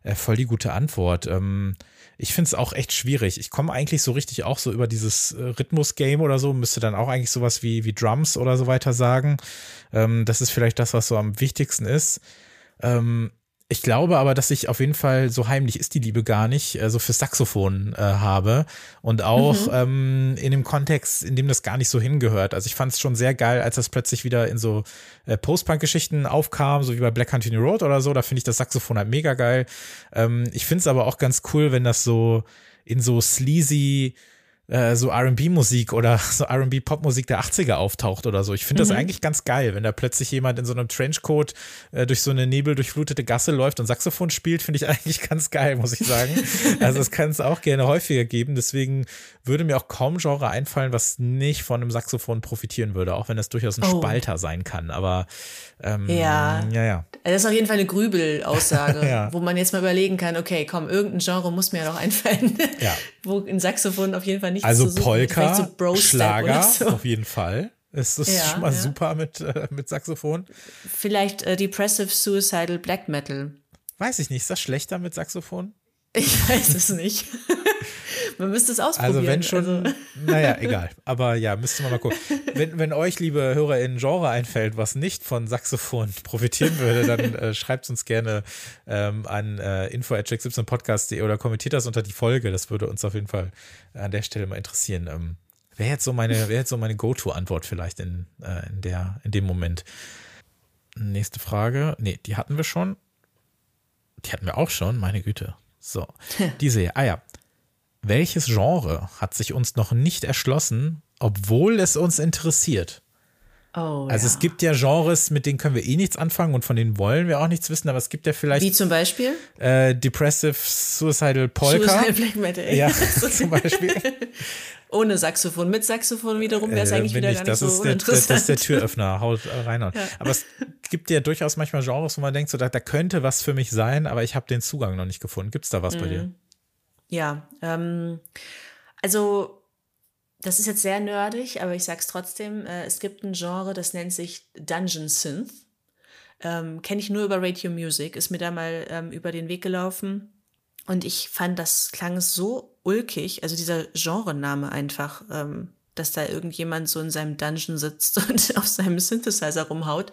äh, voll die gute Antwort. Ähm, ich finde es auch echt schwierig. Ich komme eigentlich so richtig auch so über dieses äh, Rhythmus-Game oder so, müsste dann auch eigentlich sowas wie, wie Drums oder so weiter sagen. Ähm, das ist vielleicht das, was so am wichtigsten ist. Ähm, ich glaube aber, dass ich auf jeden Fall, so heimlich ist die Liebe gar nicht, äh, so fürs Saxophon äh, habe. Und auch mhm. ähm, in dem Kontext, in dem das gar nicht so hingehört. Also ich fand es schon sehr geil, als das plötzlich wieder in so äh, Post-Punk-Geschichten aufkam, so wie bei Black Country Road oder so. Da finde ich das Saxophon halt mega geil. Ähm, ich finde es aber auch ganz cool, wenn das so in so sleazy äh, so RB-Musik oder so RB-Popmusik der 80er auftaucht oder so. Ich finde mhm. das eigentlich ganz geil, wenn da plötzlich jemand in so einem Trenchcoat äh, durch so eine nebeldurchflutete Gasse läuft und Saxophon spielt, finde ich eigentlich ganz geil, muss ich sagen. also das kann es auch gerne häufiger geben. Deswegen würde mir auch kaum Genre einfallen, was nicht von einem Saxophon profitieren würde, auch wenn das durchaus ein oh. Spalter sein kann. Aber ähm, ja. ja, ja. Das ist auf jeden Fall eine Grübelaussage, ja. wo man jetzt mal überlegen kann, okay, komm, irgendein Genre muss mir ja noch einfallen, ja. wo ein Saxophon auf jeden Fall nichts also zu suchen. Polka, so Schlager, so. auf jeden Fall. Es ist ja, schon mal ja. super mit, äh, mit Saxophon. Vielleicht äh, Depressive Suicidal Black Metal. Weiß ich nicht, ist das schlechter mit Saxophon? Ich weiß es nicht. Man müsste es ausprobieren. Also wenn schon, also. naja, egal. Aber ja, müsste man mal gucken. Wenn, wenn euch, liebe Hörer in Genre einfällt, was nicht von Saxophon profitieren würde, dann äh, schreibt uns gerne ähm, an äh, info.check17podcast.de oder kommentiert das unter die Folge. Das würde uns auf jeden Fall an der Stelle mal interessieren. Ähm, Wäre jetzt so meine, wäre jetzt so meine Go-To-Antwort vielleicht in, äh, in, der, in dem Moment. Nächste Frage. Nee, die hatten wir schon. Die hatten wir auch schon, meine Güte. So, diese hier. Ah ja, welches Genre hat sich uns noch nicht erschlossen, obwohl es uns interessiert? Oh, also ja. es gibt ja Genres, mit denen können wir eh nichts anfangen und von denen wollen wir auch nichts wissen, aber es gibt ja vielleicht. Wie zum Beispiel? Äh, Depressive Suicidal Polka. Suicidal Black Metal. Ja, zum Beispiel. Ohne Saxophon. Mit Saxophon wiederum wäre es äh, eigentlich wieder ich, gar nicht so der, Das ist der Türöffner, haut rein. Ja. Aber es gibt ja durchaus manchmal Genres, wo man denkt, so, da, da könnte was für mich sein, aber ich habe den Zugang noch nicht gefunden. Gibt es da was mhm. bei dir? Ja, ähm, also das ist jetzt sehr nerdig, aber ich sag's trotzdem. Äh, es gibt ein Genre, das nennt sich Dungeon Synth. Ähm, Kenne ich nur über Radio Music, ist mir da mal ähm, über den Weg gelaufen. Und ich fand, das klang so ulkig, also dieser Genrename einfach. Ähm, dass da irgendjemand so in seinem Dungeon sitzt und auf seinem Synthesizer rumhaut.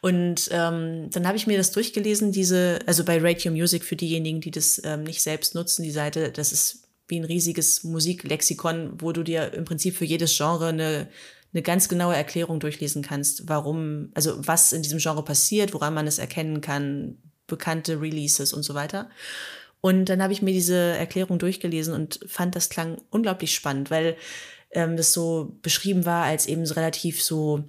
Und ähm, dann habe ich mir das durchgelesen, diese, also bei Radio Music für diejenigen, die das ähm, nicht selbst nutzen, die Seite, das ist wie ein riesiges Musiklexikon, wo du dir im Prinzip für jedes Genre eine, eine ganz genaue Erklärung durchlesen kannst, warum, also was in diesem Genre passiert, woran man es erkennen kann, bekannte Releases und so weiter. Und dann habe ich mir diese Erklärung durchgelesen und fand, das klang unglaublich spannend, weil ähm, das so beschrieben war als eben so relativ so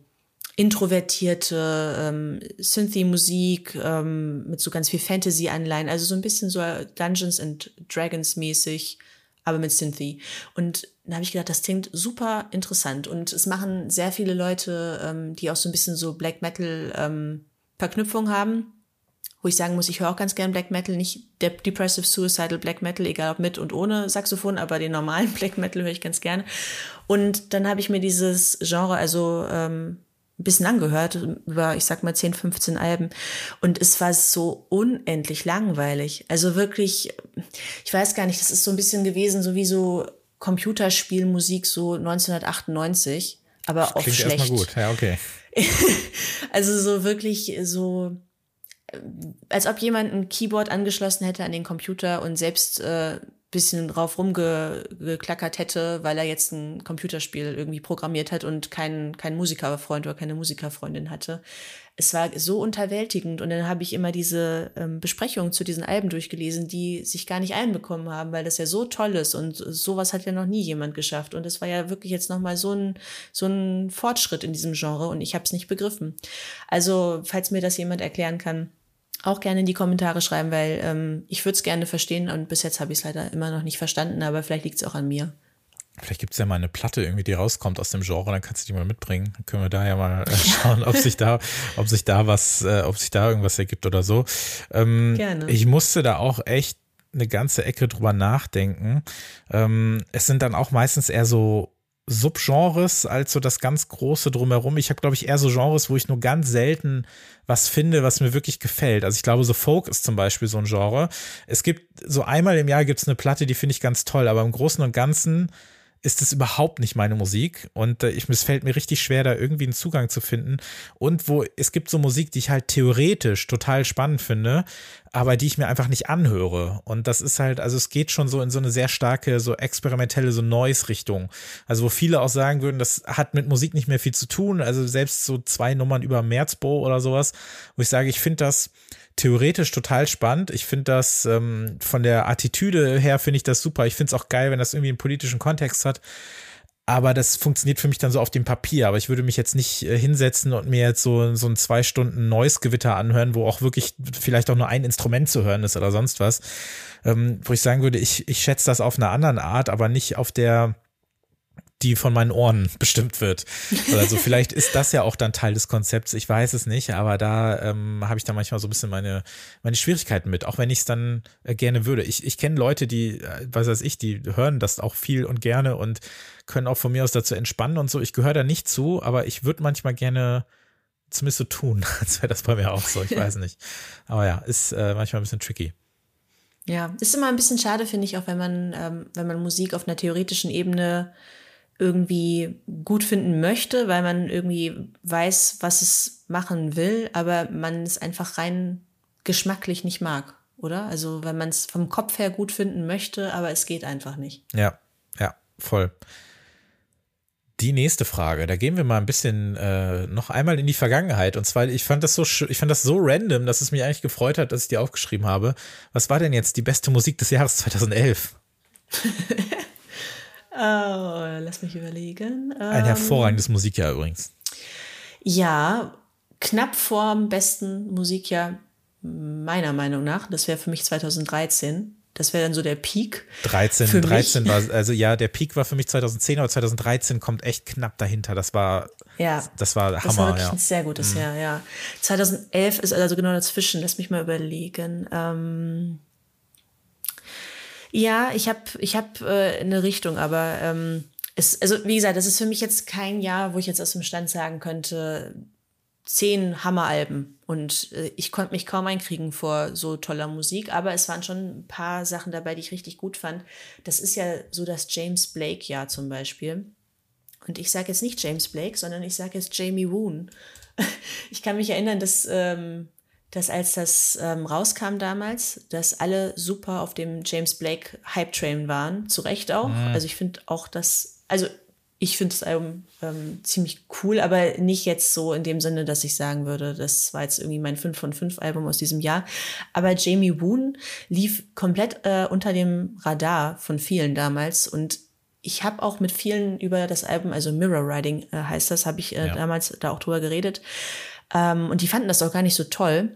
introvertierte ähm, Synthie-Musik ähm, mit so ganz viel Fantasy-Anleihen, also so ein bisschen so Dungeons and Dragons mäßig, aber mit Synthie. Und da habe ich gedacht, das klingt super interessant und es machen sehr viele Leute, ähm, die auch so ein bisschen so Black Metal ähm, Verknüpfung haben wo ich sagen muss, ich höre auch ganz gern Black Metal, nicht der Depressive Suicidal Black Metal, egal ob mit und ohne Saxophon, aber den normalen Black Metal höre ich ganz gerne. Und dann habe ich mir dieses Genre also ähm, ein bisschen angehört, über, ich sag mal, 10, 15 Alben. Und es war so unendlich langweilig. Also wirklich, ich weiß gar nicht, das ist so ein bisschen gewesen, so wie so Computerspielmusik so 1998, aber das auch klingt schlecht. Erstmal gut, ja, okay. also so wirklich so als ob jemand ein Keyboard angeschlossen hätte an den Computer und selbst äh, bisschen drauf rumgeklackert hätte, weil er jetzt ein Computerspiel irgendwie programmiert hat und keinen kein Musikerfreund oder keine Musikerfreundin hatte. Es war so unterwältigend und dann habe ich immer diese ähm, Besprechungen zu diesen Alben durchgelesen, die sich gar nicht einbekommen haben, weil das ja so toll ist und sowas hat ja noch nie jemand geschafft und es war ja wirklich jetzt nochmal so ein, so ein Fortschritt in diesem Genre und ich habe es nicht begriffen. Also, falls mir das jemand erklären kann, auch gerne in die Kommentare schreiben, weil ähm, ich würde es gerne verstehen und bis jetzt habe ich es leider immer noch nicht verstanden, aber vielleicht liegt es auch an mir. Vielleicht gibt es ja mal eine Platte irgendwie, die rauskommt aus dem Genre, dann kannst du die mal mitbringen. Dann können wir da ja mal äh, schauen, ob sich da, ob sich da was, äh, ob sich da irgendwas ergibt oder so. Ähm, Gerne. Ich musste da auch echt eine ganze Ecke drüber nachdenken. Ähm, es sind dann auch meistens eher so Subgenres als so das ganz große drumherum. Ich habe, glaube ich, eher so Genres, wo ich nur ganz selten was finde, was mir wirklich gefällt. Also ich glaube, so Folk ist zum Beispiel so ein Genre. Es gibt so einmal im Jahr gibt es eine Platte, die finde ich ganz toll, aber im Großen und Ganzen ist es überhaupt nicht meine Musik und äh, ich, es fällt mir richtig schwer, da irgendwie einen Zugang zu finden. Und wo es gibt so Musik, die ich halt theoretisch total spannend finde, aber die ich mir einfach nicht anhöre. Und das ist halt, also es geht schon so in so eine sehr starke, so experimentelle, so Noise-Richtung. Also wo viele auch sagen würden, das hat mit Musik nicht mehr viel zu tun. Also selbst so zwei Nummern über Merzbo oder sowas, wo ich sage, ich finde das theoretisch total spannend. Ich finde das ähm, von der Attitüde her finde ich das super. Ich finde es auch geil, wenn das irgendwie einen politischen Kontext hat. Aber das funktioniert für mich dann so auf dem Papier. Aber ich würde mich jetzt nicht äh, hinsetzen und mir jetzt so, so ein zwei Stunden Noise-Gewitter anhören, wo auch wirklich vielleicht auch nur ein Instrument zu hören ist oder sonst was. Ähm, wo ich sagen würde, ich, ich schätze das auf einer anderen Art, aber nicht auf der die von meinen Ohren bestimmt wird. Also vielleicht ist das ja auch dann Teil des Konzepts. Ich weiß es nicht, aber da ähm, habe ich da manchmal so ein bisschen meine, meine Schwierigkeiten mit, auch wenn ich es dann äh, gerne würde. Ich, ich kenne Leute, die, äh, was weiß ich, die hören das auch viel und gerne und können auch von mir aus dazu entspannen und so. Ich gehöre da nicht zu, aber ich würde manchmal gerne zumindest so tun, als wäre das bei mir auch so. Ich weiß nicht. Aber ja, ist äh, manchmal ein bisschen tricky. Ja, ist immer ein bisschen schade, finde ich, auch wenn man, ähm, wenn man Musik auf einer theoretischen Ebene irgendwie gut finden möchte, weil man irgendwie weiß, was es machen will, aber man es einfach rein geschmacklich nicht mag, oder? Also wenn man es vom Kopf her gut finden möchte, aber es geht einfach nicht. Ja, ja, voll. Die nächste Frage, da gehen wir mal ein bisschen äh, noch einmal in die Vergangenheit. Und zwar, ich fand das so, ich fand das so random, dass es mich eigentlich gefreut hat, dass ich die aufgeschrieben habe. Was war denn jetzt die beste Musik des Jahres 2011? Oh, lass mich überlegen. Ein ähm, hervorragendes Musikjahr übrigens. Ja, knapp vor dem besten Musikjahr meiner Meinung nach. Das wäre für mich 2013. Das wäre dann so der Peak. 13, 13 war, also ja, der Peak war für mich 2010, aber 2013 kommt echt knapp dahinter. Das war, ja, das war Hammer. Das war wirklich ja. ein sehr gutes mhm. Jahr, ja. 2011 ist also genau dazwischen. Lass mich mal überlegen. Ähm, ja, ich habe ich hab, äh, eine Richtung, aber ähm, es, also wie gesagt, das ist für mich jetzt kein Jahr, wo ich jetzt aus dem Stand sagen könnte, zehn Hammeralben und äh, ich konnte mich kaum einkriegen vor so toller Musik, aber es waren schon ein paar Sachen dabei, die ich richtig gut fand. Das ist ja so das James Blake Jahr zum Beispiel. und ich sage jetzt nicht James Blake, sondern ich sage jetzt Jamie Woon. Ich kann mich erinnern, dass, ähm, dass als das ähm, rauskam damals, dass alle super auf dem James Blake Hype Train waren, zu Recht auch. Mhm. Also ich finde auch das, also ich finde das Album ähm, ziemlich cool, aber nicht jetzt so in dem Sinne, dass ich sagen würde, das war jetzt irgendwie mein 5 von 5 Album aus diesem Jahr. Aber Jamie Woon lief komplett äh, unter dem Radar von vielen damals und ich habe auch mit vielen über das Album, also Mirror Riding äh, heißt das, habe ich äh, ja. damals da auch drüber geredet. Ähm, und die fanden das auch gar nicht so toll.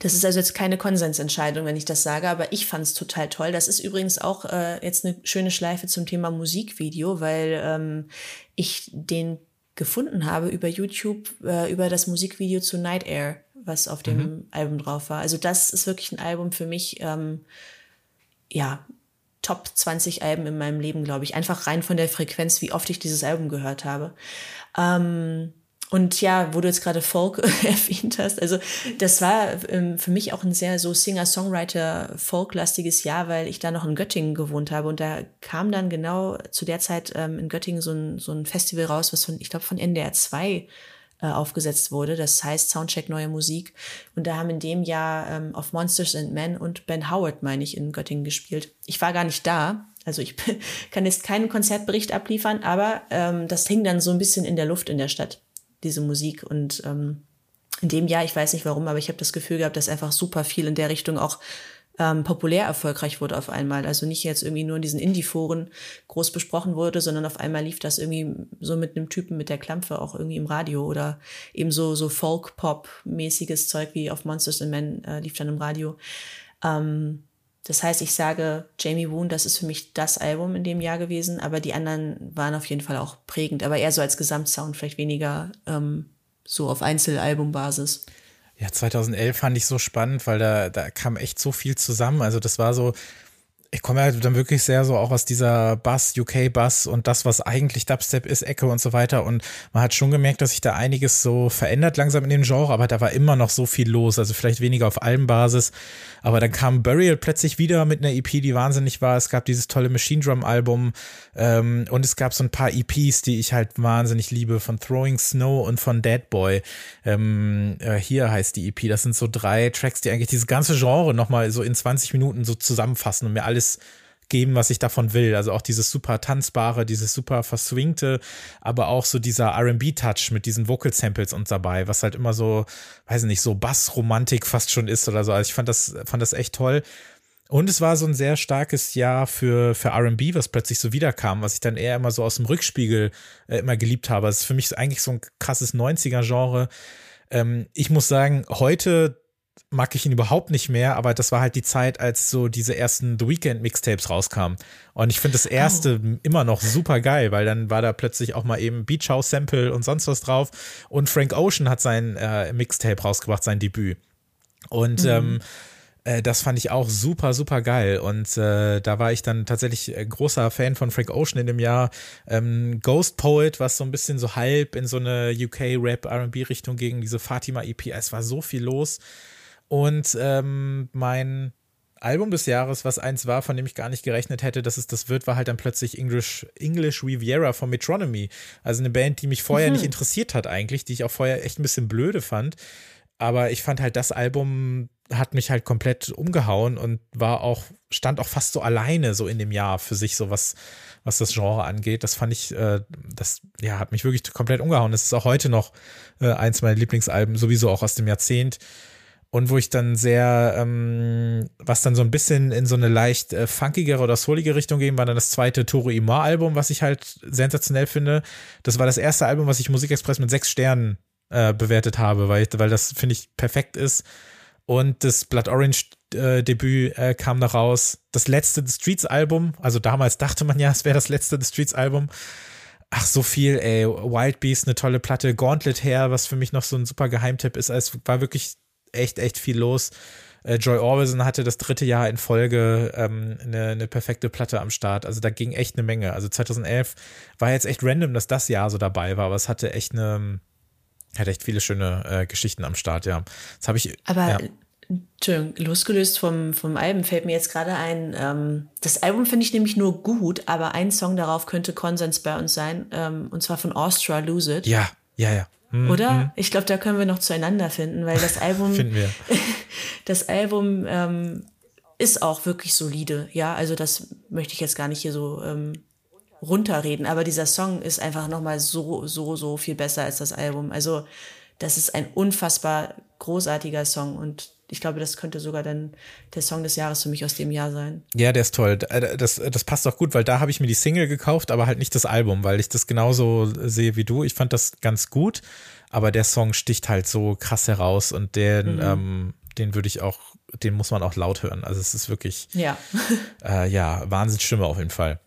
Das ist also jetzt keine Konsensentscheidung, wenn ich das sage, aber ich fand es total toll. Das ist übrigens auch äh, jetzt eine schöne Schleife zum Thema Musikvideo, weil ähm, ich den gefunden habe über YouTube, äh, über das Musikvideo zu Night Air, was auf dem mhm. Album drauf war. Also das ist wirklich ein Album für mich, ähm, ja, Top 20 Alben in meinem Leben, glaube ich. Einfach rein von der Frequenz, wie oft ich dieses Album gehört habe. Ähm, und ja, wo du jetzt gerade Folk erwähnt hast, also das war ähm, für mich auch ein sehr so Singer-Songwriter-Folk-lastiges Jahr, weil ich da noch in Göttingen gewohnt habe und da kam dann genau zu der Zeit ähm, in Göttingen so ein, so ein Festival raus, was von, ich glaube, von NDR 2 äh, aufgesetzt wurde. Das heißt Soundcheck Neue Musik. Und da haben in dem Jahr ähm, auf Monsters and Men und Ben Howard, meine ich, in Göttingen gespielt. Ich war gar nicht da, also ich kann jetzt keinen Konzertbericht abliefern, aber ähm, das hing dann so ein bisschen in der Luft in der Stadt diese Musik. Und ähm, in dem Jahr, ich weiß nicht warum, aber ich habe das Gefühl gehabt, dass einfach super viel in der Richtung auch ähm, populär erfolgreich wurde auf einmal. Also nicht jetzt irgendwie nur in diesen Indie-Foren groß besprochen wurde, sondern auf einmal lief das irgendwie so mit einem Typen mit der Klampfe auch irgendwie im Radio oder eben so, so Folk-Pop-mäßiges Zeug wie auf Monsters and Men äh, lief dann im Radio. Ähm, das heißt, ich sage Jamie Woon, das ist für mich das Album in dem Jahr gewesen, aber die anderen waren auf jeden Fall auch prägend, aber eher so als Gesamtsound, vielleicht weniger ähm, so auf Einzelalbumbasis. Ja, 2011 fand ich so spannend, weil da, da kam echt so viel zusammen. Also das war so, ich komme ja dann wirklich sehr so auch aus dieser Bass, UK-Bass und das, was eigentlich Dubstep ist, Ecke und so weiter. Und man hat schon gemerkt, dass sich da einiges so verändert langsam in dem Genre, aber da war immer noch so viel los. Also vielleicht weniger auf Albenbasis. Aber dann kam Burial plötzlich wieder mit einer EP, die wahnsinnig war. Es gab dieses tolle Machine Drum Album ähm, und es gab so ein paar EPs, die ich halt wahnsinnig liebe, von Throwing Snow und von Dead Boy. Ähm, äh, hier heißt die EP. Das sind so drei Tracks, die eigentlich dieses ganze Genre nochmal so in 20 Minuten so zusammenfassen und mir alles alles geben, was ich davon will. Also auch dieses super tanzbare, dieses super verswingte, aber auch so dieser R&B-Touch mit diesen Vocal-Samples und dabei, was halt immer so, weiß nicht, so Bassromantik fast schon ist oder so. Also ich fand das, fand das echt toll. Und es war so ein sehr starkes Jahr für, für RB, was plötzlich so wiederkam, was ich dann eher immer so aus dem Rückspiegel äh, immer geliebt habe. Es ist für mich eigentlich so ein krasses 90er-Genre. Ähm, ich muss sagen, heute mag ich ihn überhaupt nicht mehr, aber das war halt die Zeit, als so diese ersten The Weekend Mixtapes rauskamen. Und ich finde das erste oh. immer noch super geil, weil dann war da plötzlich auch mal eben Beach House Sample und sonst was drauf. Und Frank Ocean hat sein äh, Mixtape rausgebracht, sein Debüt. Und mhm. ähm, äh, das fand ich auch super, super geil. Und äh, da war ich dann tatsächlich großer Fan von Frank Ocean in dem Jahr. Ähm, Ghost Poet, was so ein bisschen so halb in so eine UK-Rap, RB-Richtung gegen diese Fatima-EP. Es war so viel los. Und ähm, mein Album des Jahres, was eins war, von dem ich gar nicht gerechnet hätte, dass es das wird, war halt dann plötzlich English, English Riviera von Metronomy. Also eine Band, die mich vorher mhm. nicht interessiert hat eigentlich, die ich auch vorher echt ein bisschen blöde fand. Aber ich fand halt, das Album hat mich halt komplett umgehauen und war auch, stand auch fast so alleine so in dem Jahr für sich, so was, was das Genre angeht. Das fand ich, äh, das, ja, hat mich wirklich komplett umgehauen. Das ist auch heute noch äh, eins meiner Lieblingsalben, sowieso auch aus dem Jahrzehnt und wo ich dann sehr, ähm, was dann so ein bisschen in so eine leicht äh, funkigere oder soulige Richtung ging, war dann das zweite Toro Imar Album, was ich halt sensationell finde. Das war das erste Album, was ich Musikexpress mit sechs Sternen äh, bewertet habe, weil, weil das finde ich perfekt ist. Und das Blood Orange äh, Debüt äh, kam da raus. Das letzte The Streets Album, also damals dachte man ja, es wäre das letzte The Streets Album. Ach, so viel, ey. Wild Beast, eine tolle Platte. Gauntlet Hair, was für mich noch so ein super Geheimtipp ist. Es war wirklich echt, echt viel los. Äh, Joy Orbison hatte das dritte Jahr in Folge ähm, eine, eine perfekte Platte am Start. Also da ging echt eine Menge. Also 2011 war jetzt echt random, dass das Jahr so dabei war, aber es hatte echt eine, hat echt viele schöne äh, Geschichten am Start, ja. Das habe ich. Aber ja. Entschuldigung, losgelöst vom, vom Album fällt mir jetzt gerade ein, ähm, das Album finde ich nämlich nur gut, aber ein Song darauf könnte Konsens bei uns sein, ähm, und zwar von Austria Lose It. Ja, ja, ja. Mhm. Oder? Mhm. Ich glaube, da können wir noch zueinander finden, weil das Album, das Album ähm, ist auch wirklich solide. Ja, also das möchte ich jetzt gar nicht hier so ähm, runterreden, aber dieser Song ist einfach nochmal so, so, so viel besser als das Album. Also das ist ein unfassbar großartiger Song und ich glaube, das könnte sogar dann der Song des Jahres für mich aus dem Jahr sein. Ja, der ist toll. Äh, das, das passt auch gut, weil da habe ich mir die Single gekauft, aber halt nicht das Album, weil ich das genauso sehe wie du. Ich fand das ganz gut, aber der Song sticht halt so krass heraus und den, mhm. ähm, den würde ich auch, den muss man auch laut hören. Also es ist wirklich, ja, äh, ja, Wahnsinnsstimme auf jeden Fall.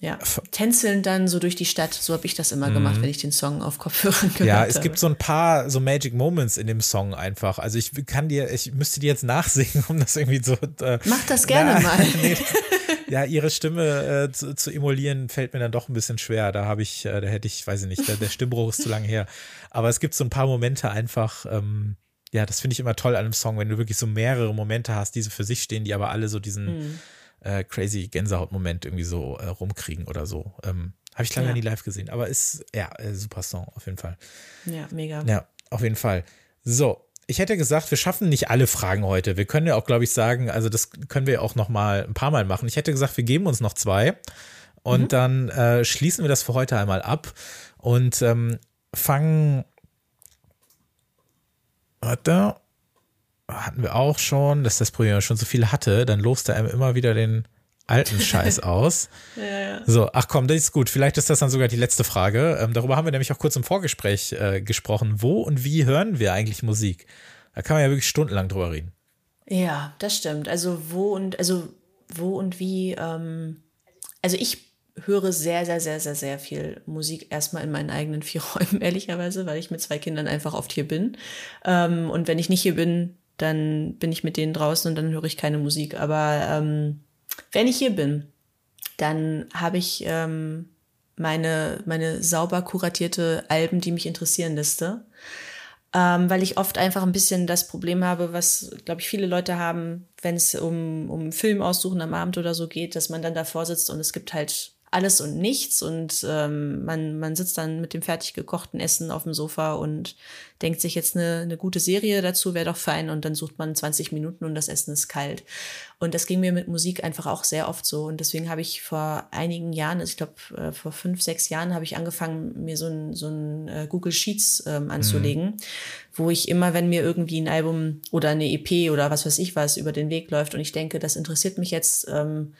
Ja, tänzeln dann so durch die Stadt, so habe ich das immer gemacht, mhm. wenn ich den Song auf Kopfhörern gehört habe. Ja, es gibt so ein paar so Magic Moments in dem Song einfach. Also ich kann dir, ich müsste dir jetzt nachsingen, um das irgendwie so. Äh, Mach das gerne na, mal. nee, ja, ihre Stimme äh, zu, zu, emulieren fällt mir dann doch ein bisschen schwer. Da habe ich, äh, da hätte ich, weiß ich nicht, der, der, Stimmbruch ist zu lange her. Aber es gibt so ein paar Momente einfach. Ähm, ja, das finde ich immer toll an einem Song, wenn du wirklich so mehrere Momente hast, die so für sich stehen, die aber alle so diesen. Mhm äh, crazy Gänsehaut-Moment irgendwie so äh, rumkriegen oder so. Ähm, Habe ich leider ja. nie live gesehen, aber ist ja äh, super Song auf jeden Fall. Ja, mega. Ja, auf jeden Fall. So, ich hätte gesagt, wir schaffen nicht alle Fragen heute. Wir können ja auch, glaube ich, sagen, also das können wir auch noch mal ein paar Mal machen. Ich hätte gesagt, wir geben uns noch zwei und mhm. dann äh, schließen wir das für heute einmal ab und ähm, fangen. Warte hatten wir auch schon, dass das Problem schon so viel hatte, dann loste er immer wieder den alten Scheiß aus. ja, ja. So, ach komm, das ist gut. Vielleicht ist das dann sogar die letzte Frage. Ähm, darüber haben wir nämlich auch kurz im Vorgespräch äh, gesprochen. Wo und wie hören wir eigentlich Musik? Da kann man ja wirklich stundenlang drüber reden. Ja, das stimmt. Also wo und also wo und wie. Ähm, also ich höre sehr, sehr, sehr, sehr, sehr viel Musik erstmal in meinen eigenen vier Räumen, ehrlicherweise, weil ich mit zwei Kindern einfach oft hier bin. Ähm, und wenn ich nicht hier bin, dann bin ich mit denen draußen und dann höre ich keine Musik. Aber ähm, wenn ich hier bin, dann habe ich ähm, meine, meine sauber kuratierte Alben, die mich interessieren, Liste. Ähm, weil ich oft einfach ein bisschen das Problem habe, was, glaube ich, viele Leute haben, wenn es um, um Film aussuchen am Abend oder so geht, dass man dann davor sitzt und es gibt halt alles und nichts und ähm, man, man sitzt dann mit dem fertig gekochten Essen auf dem Sofa und denkt sich jetzt eine, eine gute Serie dazu wäre doch fein und dann sucht man 20 Minuten und das Essen ist kalt. Und das ging mir mit Musik einfach auch sehr oft so und deswegen habe ich vor einigen Jahren, also ich glaube äh, vor fünf, sechs Jahren habe ich angefangen, mir so ein, so ein äh, Google Sheets ähm, anzulegen, mhm. wo ich immer, wenn mir irgendwie ein Album oder eine EP oder was weiß ich was über den Weg läuft und ich denke, das interessiert mich jetzt, ähm,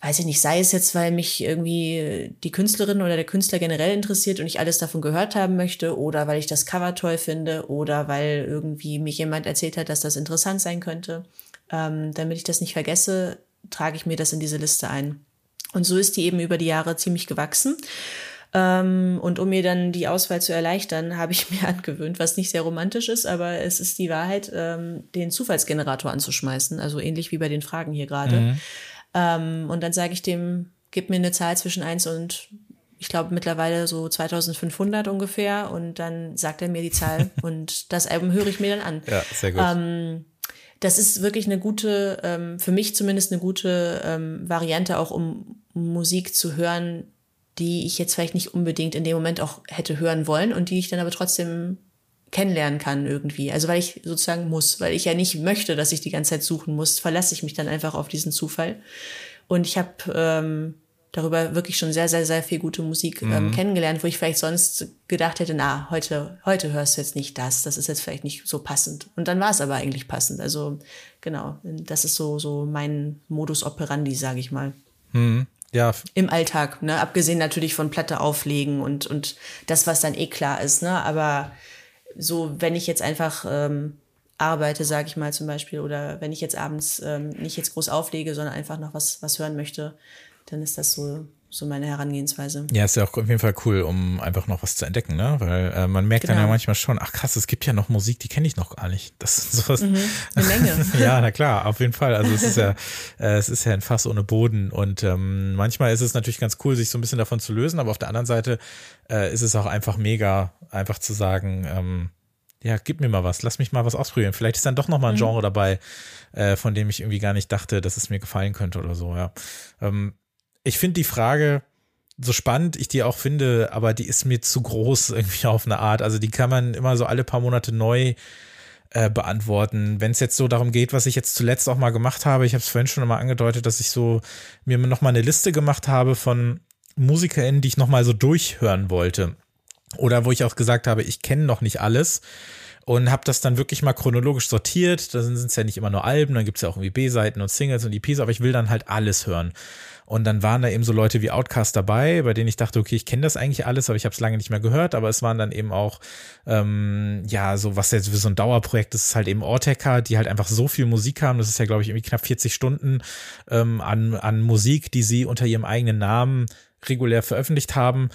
weiß ich nicht, sei es jetzt, weil mich irgendwie die Künstlerin oder der Künstler generell interessiert und ich alles davon gehört haben möchte oder weil ich das Cover toll finde oder weil irgendwie mich jemand erzählt hat, dass das interessant sein könnte. Ähm, damit ich das nicht vergesse, trage ich mir das in diese Liste ein. Und so ist die eben über die Jahre ziemlich gewachsen. Ähm, und um mir dann die Auswahl zu erleichtern, habe ich mir angewöhnt, was nicht sehr romantisch ist, aber es ist die Wahrheit, ähm, den Zufallsgenerator anzuschmeißen. Also ähnlich wie bei den Fragen hier gerade. Mhm. Ähm, und dann sage ich dem, gib mir eine Zahl zwischen 1 und ich glaube mittlerweile so 2500 ungefähr und dann sagt er mir die Zahl und das Album höre ich mir dann an. Ja, sehr gut. Ähm, das ist wirklich eine gute, ähm, für mich zumindest eine gute ähm, Variante auch, um Musik zu hören, die ich jetzt vielleicht nicht unbedingt in dem Moment auch hätte hören wollen und die ich dann aber trotzdem kennenlernen kann irgendwie. Also weil ich sozusagen muss, weil ich ja nicht möchte, dass ich die ganze Zeit suchen muss, verlasse ich mich dann einfach auf diesen Zufall. Und ich habe ähm, darüber wirklich schon sehr, sehr, sehr viel gute Musik ähm, mhm. kennengelernt, wo ich vielleicht sonst gedacht hätte, na, heute, heute hörst du jetzt nicht das, das ist jetzt vielleicht nicht so passend. Und dann war es aber eigentlich passend. Also genau, das ist so, so mein Modus operandi, sage ich mal. Mhm. Ja. Im Alltag, ne? Abgesehen natürlich von Platte auflegen und, und das, was dann eh klar ist, ne? Aber so, wenn ich jetzt einfach ähm, arbeite, sage ich mal zum Beispiel, oder wenn ich jetzt abends ähm, nicht jetzt groß auflege, sondern einfach noch was, was hören möchte, dann ist das so so meine Herangehensweise. Ja, ist ja auch auf jeden Fall cool, um einfach noch was zu entdecken, ne? Weil äh, man merkt genau. dann ja genau. manchmal schon, ach krass, es gibt ja noch Musik, die kenne ich noch gar nicht. Das ist sowas. Mhm, eine Menge. ja, na klar, auf jeden Fall. Also es ist ja, äh, es ist ja ein Fass ohne Boden und ähm, manchmal ist es natürlich ganz cool, sich so ein bisschen davon zu lösen, aber auf der anderen Seite äh, ist es auch einfach mega, einfach zu sagen, ähm, ja, gib mir mal was, lass mich mal was ausprobieren. Vielleicht ist dann doch noch mal ein mhm. Genre dabei, äh, von dem ich irgendwie gar nicht dachte, dass es mir gefallen könnte oder so, ja. Ähm, ich finde die Frage so spannend ich die auch finde, aber die ist mir zu groß irgendwie auf eine Art. Also die kann man immer so alle paar Monate neu äh, beantworten. Wenn es jetzt so darum geht, was ich jetzt zuletzt auch mal gemacht habe, ich habe es vorhin schon mal angedeutet, dass ich so mir noch mal eine Liste gemacht habe von MusikerInnen, die ich noch mal so durchhören wollte. Oder wo ich auch gesagt habe, ich kenne noch nicht alles und habe das dann wirklich mal chronologisch sortiert. Da sind es ja nicht immer nur Alben, dann gibt es ja auch irgendwie B-Seiten und Singles und EPs, aber ich will dann halt alles hören. Und dann waren da eben so Leute wie Outcast dabei, bei denen ich dachte, okay, ich kenne das eigentlich alles, aber ich habe es lange nicht mehr gehört. Aber es waren dann eben auch, ähm, ja, so was jetzt für so ein Dauerprojekt ist, ist halt eben Orteca, die halt einfach so viel Musik haben. Das ist ja, glaube ich, irgendwie knapp 40 Stunden ähm, an, an Musik, die sie unter ihrem eigenen Namen regulär veröffentlicht haben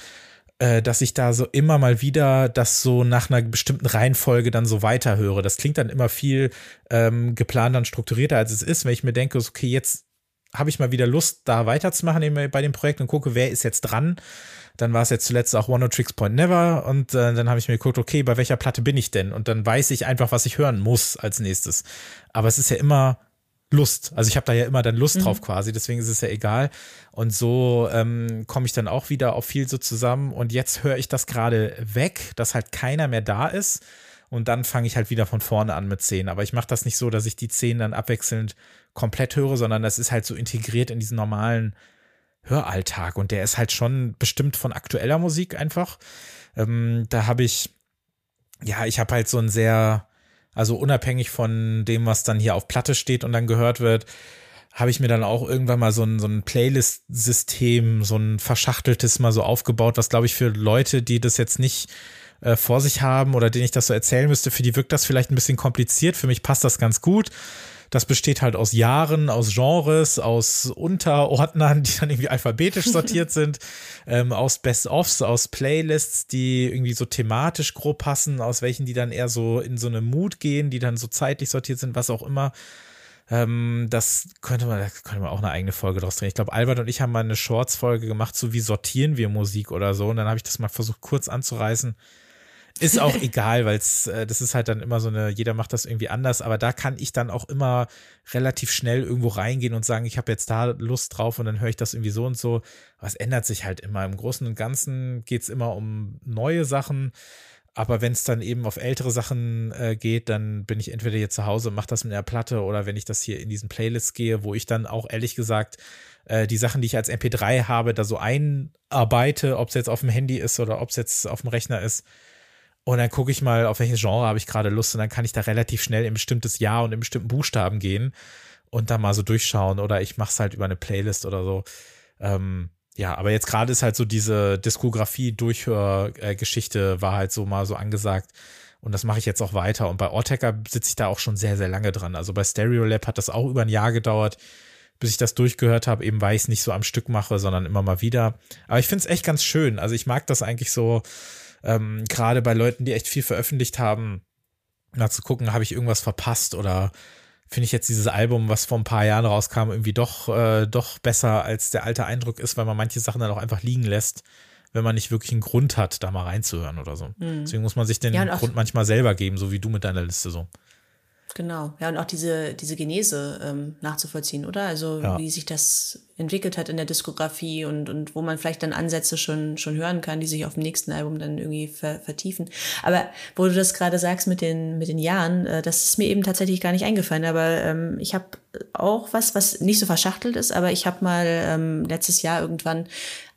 äh, dass ich da so immer mal wieder das so nach einer bestimmten Reihenfolge dann so weiterhöre. Das klingt dann immer viel ähm, geplanter und strukturierter, als es ist, wenn ich mir denke, okay, jetzt habe ich mal wieder Lust, da weiterzumachen bei dem Projekt und gucke, wer ist jetzt dran. Dann war es jetzt zuletzt auch One of Tricks Point Never und äh, dann habe ich mir geguckt, okay, bei welcher Platte bin ich denn? Und dann weiß ich einfach, was ich hören muss als nächstes. Aber es ist ja immer Lust. Also ich habe da ja immer dann Lust mhm. drauf quasi, deswegen ist es ja egal. Und so ähm, komme ich dann auch wieder auf viel so zusammen. Und jetzt höre ich das gerade weg, dass halt keiner mehr da ist. Und dann fange ich halt wieder von vorne an mit zehn. Aber ich mache das nicht so, dass ich die zehn dann abwechselnd komplett höre, sondern das ist halt so integriert in diesen normalen Höralltag und der ist halt schon bestimmt von aktueller Musik einfach. Ähm, da habe ich, ja, ich habe halt so ein sehr, also unabhängig von dem, was dann hier auf Platte steht und dann gehört wird, habe ich mir dann auch irgendwann mal so ein, so ein Playlist-System, so ein verschachteltes mal so aufgebaut, was glaube ich für Leute, die das jetzt nicht äh, vor sich haben oder denen ich das so erzählen müsste, für die wirkt das vielleicht ein bisschen kompliziert. Für mich passt das ganz gut. Das besteht halt aus Jahren, aus Genres, aus Unterordnern, die dann irgendwie alphabetisch sortiert sind, ähm, aus Best-ofs, aus Playlists, die irgendwie so thematisch grob passen, aus welchen die dann eher so in so eine Mut gehen, die dann so zeitlich sortiert sind, was auch immer. Ähm, das könnte man, da könnte man auch eine eigene Folge draus drehen. Ich glaube, Albert und ich haben mal eine Shorts-Folge gemacht, so wie sortieren wir Musik oder so. Und dann habe ich das mal versucht, kurz anzureißen. Ist auch egal, weil es, äh, das ist halt dann immer so eine, jeder macht das irgendwie anders, aber da kann ich dann auch immer relativ schnell irgendwo reingehen und sagen, ich habe jetzt da Lust drauf und dann höre ich das irgendwie so und so. Aber es ändert sich halt immer. Im Großen und Ganzen geht es immer um neue Sachen. Aber wenn es dann eben auf ältere Sachen äh, geht, dann bin ich entweder hier zu Hause und mache das mit der Platte oder wenn ich das hier in diesen Playlists gehe, wo ich dann auch ehrlich gesagt äh, die Sachen, die ich als MP3 habe, da so einarbeite, ob es jetzt auf dem Handy ist oder ob es jetzt auf dem Rechner ist. Und dann gucke ich mal, auf welches Genre habe ich gerade Lust und dann kann ich da relativ schnell in bestimmtes Jahr und in bestimmten Buchstaben gehen und da mal so durchschauen oder ich mache es halt über eine Playlist oder so. Ähm, ja, aber jetzt gerade ist halt so diese Diskografie-Durchhörgeschichte war halt so mal so angesagt. Und das mache ich jetzt auch weiter. Und bei Orteca sitze ich da auch schon sehr, sehr lange dran. Also bei Stereolab hat das auch über ein Jahr gedauert, bis ich das durchgehört habe, eben weil ich es nicht so am Stück mache, sondern immer mal wieder. Aber ich finde es echt ganz schön. Also ich mag das eigentlich so, ähm, gerade bei Leuten, die echt viel veröffentlicht haben, mal zu gucken, habe ich irgendwas verpasst oder finde ich jetzt dieses Album, was vor ein paar Jahren rauskam, irgendwie doch, äh, doch besser als der alte Eindruck ist, weil man manche Sachen dann auch einfach liegen lässt, wenn man nicht wirklich einen Grund hat, da mal reinzuhören oder so. Mhm. Deswegen muss man sich den ja, Grund manchmal selber geben, so wie du mit deiner Liste so. Genau, ja, und auch diese, diese Genese ähm, nachzuvollziehen, oder? Also ja. wie sich das entwickelt hat in der Diskografie und, und wo man vielleicht dann Ansätze schon, schon hören kann, die sich auf dem nächsten Album dann irgendwie ver, vertiefen. Aber wo du das gerade sagst mit den, mit den Jahren, äh, das ist mir eben tatsächlich gar nicht eingefallen. Aber ähm, ich habe auch was, was nicht so verschachtelt ist, aber ich habe mal ähm, letztes Jahr irgendwann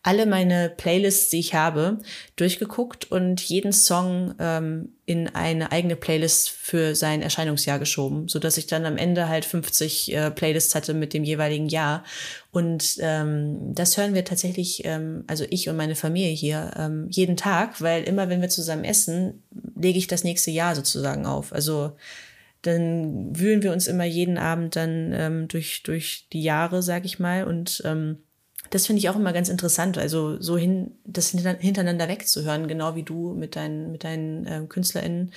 alle meine Playlists, die ich habe, durchgeguckt und jeden Song ähm, in eine eigene Playlist für sein Erscheinungsjahr geschoben, so dass ich dann am Ende halt 50 äh, Playlists hatte mit dem jeweiligen Jahr. Und ähm, das hören wir tatsächlich, ähm, also ich und meine Familie hier, ähm, jeden Tag, weil immer wenn wir zusammen essen, lege ich das nächste Jahr sozusagen auf. Also dann wühlen wir uns immer jeden Abend dann ähm, durch, durch die Jahre, sag ich mal, und ähm, das finde ich auch immer ganz interessant. Also so hin, das hintereinander wegzuhören, genau wie du mit deinen, mit deinen äh, KünstlerInnen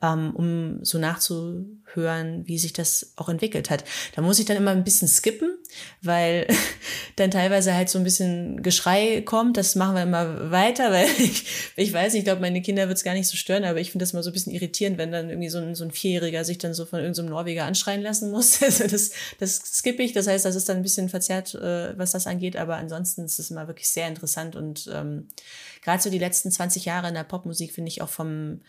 um so nachzuhören, wie sich das auch entwickelt hat. Da muss ich dann immer ein bisschen skippen, weil dann teilweise halt so ein bisschen Geschrei kommt. Das machen wir immer weiter, weil ich, ich weiß nicht, ich glaube, meine Kinder wird es gar nicht so stören, aber ich finde das mal so ein bisschen irritierend, wenn dann irgendwie so ein, so ein Vierjähriger sich dann so von irgendeinem so Norweger anschreien lassen muss. Also das, das skippe ich. Das heißt, das ist dann ein bisschen verzerrt, äh, was das angeht, aber ansonsten ist es immer wirklich sehr interessant und ähm, gerade so die letzten 20 Jahre in der Popmusik finde ich auch vom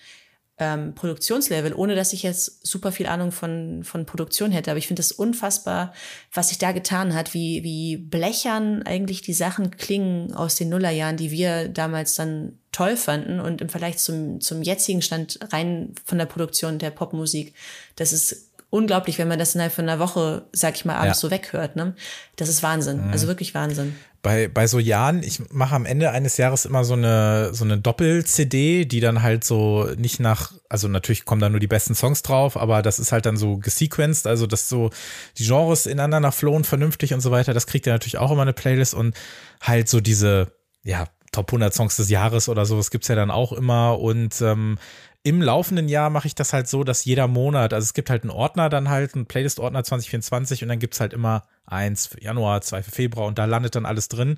ähm, Produktionslevel, ohne dass ich jetzt super viel Ahnung von, von Produktion hätte. Aber ich finde es unfassbar, was sich da getan hat, wie, wie blechern eigentlich die Sachen klingen aus den Nullerjahren, die wir damals dann toll fanden und im Vergleich zum, zum jetzigen Stand rein von der Produktion der Popmusik. Das ist unglaublich, wenn man das innerhalb von einer Woche, sag ich mal, abends ja. so weghört. Ne? Das ist Wahnsinn. Mhm. Also wirklich Wahnsinn bei, bei so Jahren, ich mache am Ende eines Jahres immer so eine, so eine Doppel-CD, die dann halt so nicht nach, also natürlich kommen da nur die besten Songs drauf, aber das ist halt dann so gesequenced, also dass so die Genres ineinander flohen vernünftig und so weiter, das kriegt ja natürlich auch immer eine Playlist. Und halt so diese, ja, Top 100 Songs des Jahres oder so, das gibt's ja dann auch immer. Und ähm, im laufenden Jahr mache ich das halt so, dass jeder Monat, also es gibt halt einen Ordner dann halt, einen Playlist-Ordner 2024 und dann gibt's halt immer eins für Januar, zwei für Februar und da landet dann alles drin.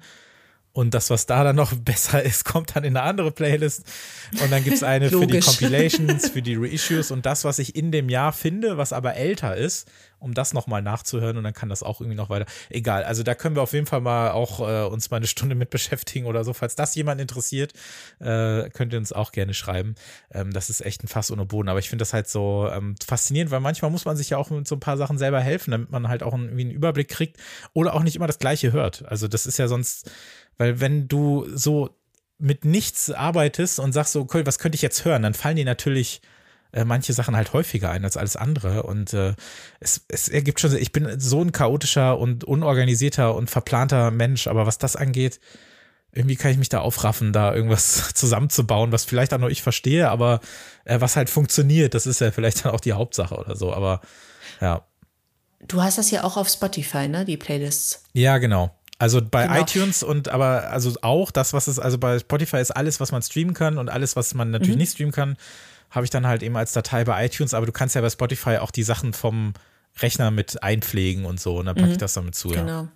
Und das, was da dann noch besser ist, kommt dann in eine andere Playlist. Und dann gibt es eine für die Compilations, für die Reissues und das, was ich in dem Jahr finde, was aber älter ist, um das nochmal nachzuhören und dann kann das auch irgendwie noch weiter. Egal, also da können wir auf jeden Fall mal auch äh, uns mal eine Stunde mit beschäftigen oder so. Falls das jemand interessiert, äh, könnt ihr uns auch gerne schreiben. Ähm, das ist echt ein Fass ohne Boden. Aber ich finde das halt so ähm, faszinierend, weil manchmal muss man sich ja auch mit so ein paar Sachen selber helfen, damit man halt auch irgendwie einen Überblick kriegt oder auch nicht immer das Gleiche hört. Also das ist ja sonst, weil wenn du so mit nichts arbeitest und sagst so, okay, was könnte ich jetzt hören, dann fallen die natürlich äh, manche Sachen halt häufiger ein als alles andere. Und äh, es, es ergibt schon, ich bin so ein chaotischer und unorganisierter und verplanter Mensch, aber was das angeht, irgendwie kann ich mich da aufraffen, da irgendwas zusammenzubauen, was vielleicht auch nur ich verstehe, aber äh, was halt funktioniert, das ist ja vielleicht dann auch die Hauptsache oder so. Aber ja. Du hast das ja auch auf Spotify, ne? Die Playlists. Ja, genau. Also bei genau. iTunes und aber also auch das, was es, also bei Spotify ist alles, was man streamen kann und alles, was man natürlich mhm. nicht streamen kann, habe ich dann halt eben als Datei bei iTunes, aber du kannst ja bei Spotify auch die Sachen vom Rechner mit einpflegen und so und dann packe ich mhm. das damit zu, genau. ja.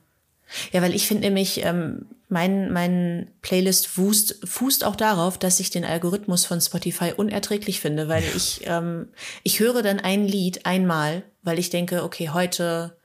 Ja, weil ich finde nämlich, ähm, mein, mein Playlist fußt, fußt auch darauf, dass ich den Algorithmus von Spotify unerträglich finde, weil ich, ähm, ich höre dann ein Lied einmal, weil ich denke, okay, heute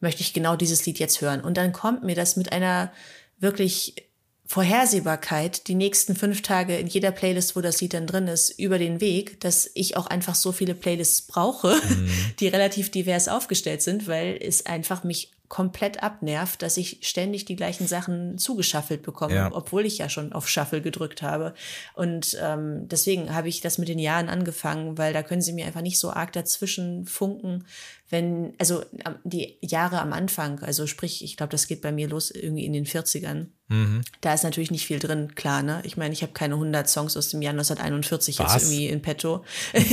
möchte ich genau dieses Lied jetzt hören. Und dann kommt mir das mit einer wirklich Vorhersehbarkeit die nächsten fünf Tage in jeder Playlist, wo das Lied dann drin ist, über den Weg, dass ich auch einfach so viele Playlists brauche, mhm. die relativ divers aufgestellt sind, weil es einfach mich komplett abnervt, dass ich ständig die gleichen Sachen zugeschaffelt bekomme, ja. obwohl ich ja schon auf Shuffle gedrückt habe. Und ähm, deswegen habe ich das mit den Jahren angefangen, weil da können sie mir einfach nicht so arg dazwischen funken, wenn, also die Jahre am Anfang, also sprich, ich glaube, das geht bei mir los irgendwie in den 40ern. Mhm. Da ist natürlich nicht viel drin, klar, ne? Ich meine, ich habe keine 100 Songs aus dem Jahr 1941 Was? jetzt irgendwie in petto.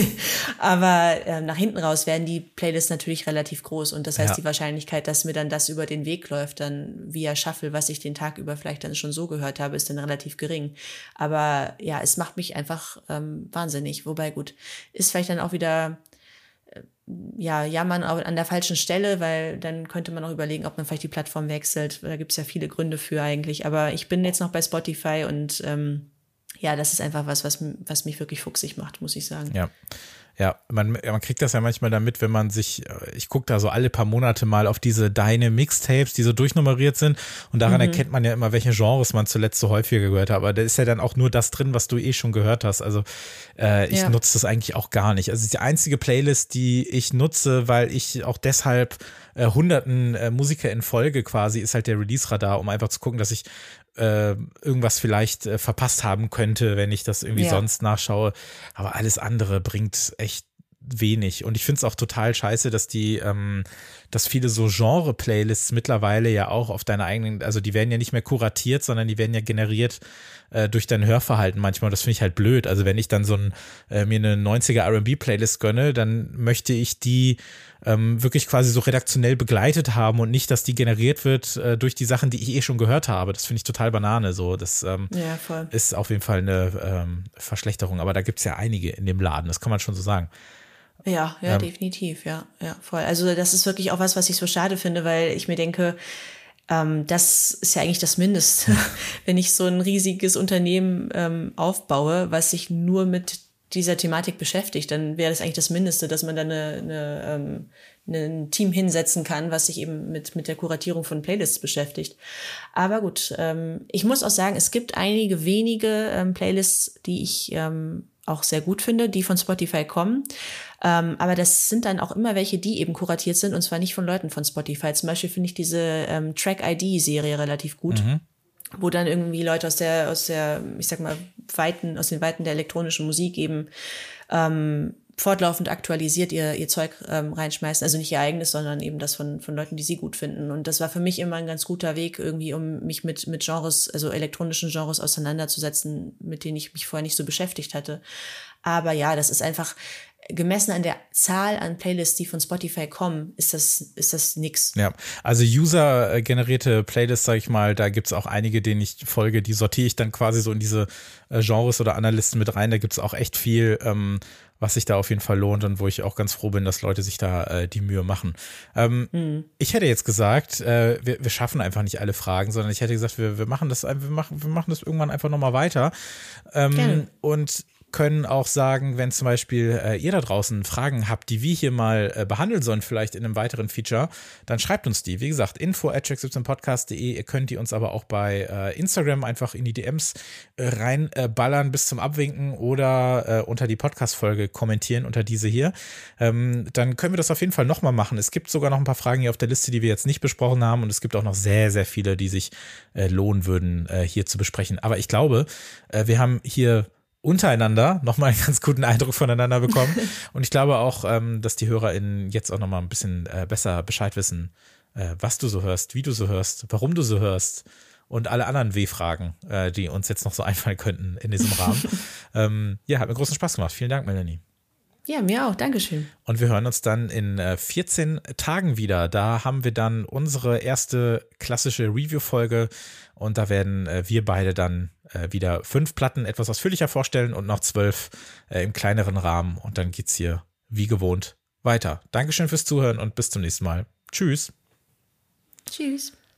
Aber äh, nach hinten raus werden die Playlists natürlich relativ groß und das heißt, ja. die Wahrscheinlichkeit, dass mir dann das über den Weg läuft, dann via Shuffle, was ich den Tag über vielleicht dann schon so gehört habe, ist dann relativ gering. Aber ja, es macht mich einfach ähm, wahnsinnig. Wobei gut, ist vielleicht dann auch wieder ja, jammern an der falschen Stelle, weil dann könnte man auch überlegen, ob man vielleicht die Plattform wechselt. Da gibt es ja viele Gründe für eigentlich. Aber ich bin jetzt noch bei Spotify und ähm, ja, das ist einfach was, was, was mich wirklich fuchsig macht, muss ich sagen. Ja. Ja, man, man kriegt das ja manchmal damit, wenn man sich, äh, ich gucke da so alle paar Monate mal auf diese deine Mixtapes, die so durchnummeriert sind und daran mhm. erkennt man ja immer, welche Genres man zuletzt so häufiger gehört hat. Aber da ist ja dann auch nur das drin, was du eh schon gehört hast. Also äh, ich ja. nutze das eigentlich auch gar nicht. Also die einzige Playlist, die ich nutze, weil ich auch deshalb äh, hunderten äh, Musiker in Folge quasi, ist halt der Release-Radar, um einfach zu gucken, dass ich äh, irgendwas vielleicht äh, verpasst haben könnte, wenn ich das irgendwie ja. sonst nachschaue. Aber alles andere bringt echt wenig. Und ich finde es auch total scheiße, dass die, ähm, dass viele so Genre-Playlists mittlerweile ja auch auf deine eigenen, also die werden ja nicht mehr kuratiert, sondern die werden ja generiert äh, durch dein Hörverhalten manchmal. Und das finde ich halt blöd. Also wenn ich dann so ein, äh, mir eine 90er RB-Playlist gönne, dann möchte ich die ähm, wirklich quasi so redaktionell begleitet haben und nicht, dass die generiert wird äh, durch die Sachen, die ich eh schon gehört habe. Das finde ich total Banane. So, das ähm, ja, ist auf jeden Fall eine ähm, Verschlechterung. Aber da gibt es ja einige in dem Laden, das kann man schon so sagen. Ja, ja, ähm, definitiv, ja, ja, voll. Also das ist wirklich auch was, was ich so schade finde, weil ich mir denke, ähm, das ist ja eigentlich das Mindeste, wenn ich so ein riesiges Unternehmen ähm, aufbaue, was sich nur mit dieser Thematik beschäftigt, dann wäre das eigentlich das Mindeste, dass man da eine, eine, ähm, ein Team hinsetzen kann, was sich eben mit, mit der Kuratierung von Playlists beschäftigt. Aber gut, ähm, ich muss auch sagen, es gibt einige wenige ähm, Playlists, die ich ähm, auch sehr gut finde, die von Spotify kommen. Ähm, aber das sind dann auch immer welche, die eben kuratiert sind und zwar nicht von Leuten von Spotify. Zum Beispiel finde ich diese ähm, Track-ID-Serie relativ gut. Mhm. wo dann irgendwie Leute aus der, aus der, ich sag mal, Weiten, aus den Weiten der elektronischen Musik eben ähm, fortlaufend aktualisiert ihr, ihr Zeug ähm, reinschmeißen. Also nicht ihr eigenes, sondern eben das von, von Leuten, die sie gut finden. Und das war für mich immer ein ganz guter Weg, irgendwie, um mich mit, mit Genres, also elektronischen Genres auseinanderzusetzen, mit denen ich mich vorher nicht so beschäftigt hatte. Aber ja, das ist einfach, gemessen an der Zahl an Playlists, die von Spotify kommen, ist das, ist das nix. Ja, also user-generierte Playlists, sag ich mal, da gibt's auch einige, denen ich folge, die sortiere ich dann quasi so in diese äh, Genres oder Analysten mit rein. Da gibt's auch echt viel, ähm, was sich da auf jeden Fall lohnt und wo ich auch ganz froh bin, dass Leute sich da äh, die Mühe machen. Ähm, mhm. Ich hätte jetzt gesagt, äh, wir, wir schaffen einfach nicht alle Fragen, sondern ich hätte gesagt, wir, wir machen das, wir machen, wir machen das irgendwann einfach nochmal weiter. Ähm, und können auch sagen, wenn zum Beispiel äh, ihr da draußen Fragen habt, die wir hier mal äh, behandeln sollen, vielleicht in einem weiteren Feature, dann schreibt uns die. Wie gesagt, info at podcast.de. Ihr könnt die uns aber auch bei äh, Instagram einfach in die DMs äh, reinballern bis zum Abwinken oder äh, unter die Podcast-Folge kommentieren, unter diese hier. Ähm, dann können wir das auf jeden Fall nochmal machen. Es gibt sogar noch ein paar Fragen hier auf der Liste, die wir jetzt nicht besprochen haben und es gibt auch noch sehr, sehr viele, die sich äh, lohnen würden, hier zu besprechen. Aber ich glaube, wir haben hier untereinander nochmal einen ganz guten Eindruck voneinander bekommen. Und ich glaube auch, ähm, dass die HörerInnen jetzt auch nochmal ein bisschen äh, besser Bescheid wissen, äh, was du so hörst, wie du so hörst, warum du so hörst und alle anderen W-Fragen, äh, die uns jetzt noch so einfallen könnten in diesem Rahmen. ähm, ja, hat mir großen Spaß gemacht. Vielen Dank, Melanie. Ja, mir auch. Dankeschön. Und wir hören uns dann in 14 äh, Tagen wieder. Da haben wir dann unsere erste klassische Review-Folge und da werden äh, wir beide dann äh, wieder fünf Platten etwas ausführlicher vorstellen und noch zwölf im kleineren Rahmen. Und dann geht's hier wie gewohnt weiter. Dankeschön fürs Zuhören und bis zum nächsten Mal. Tschüss. Tschüss.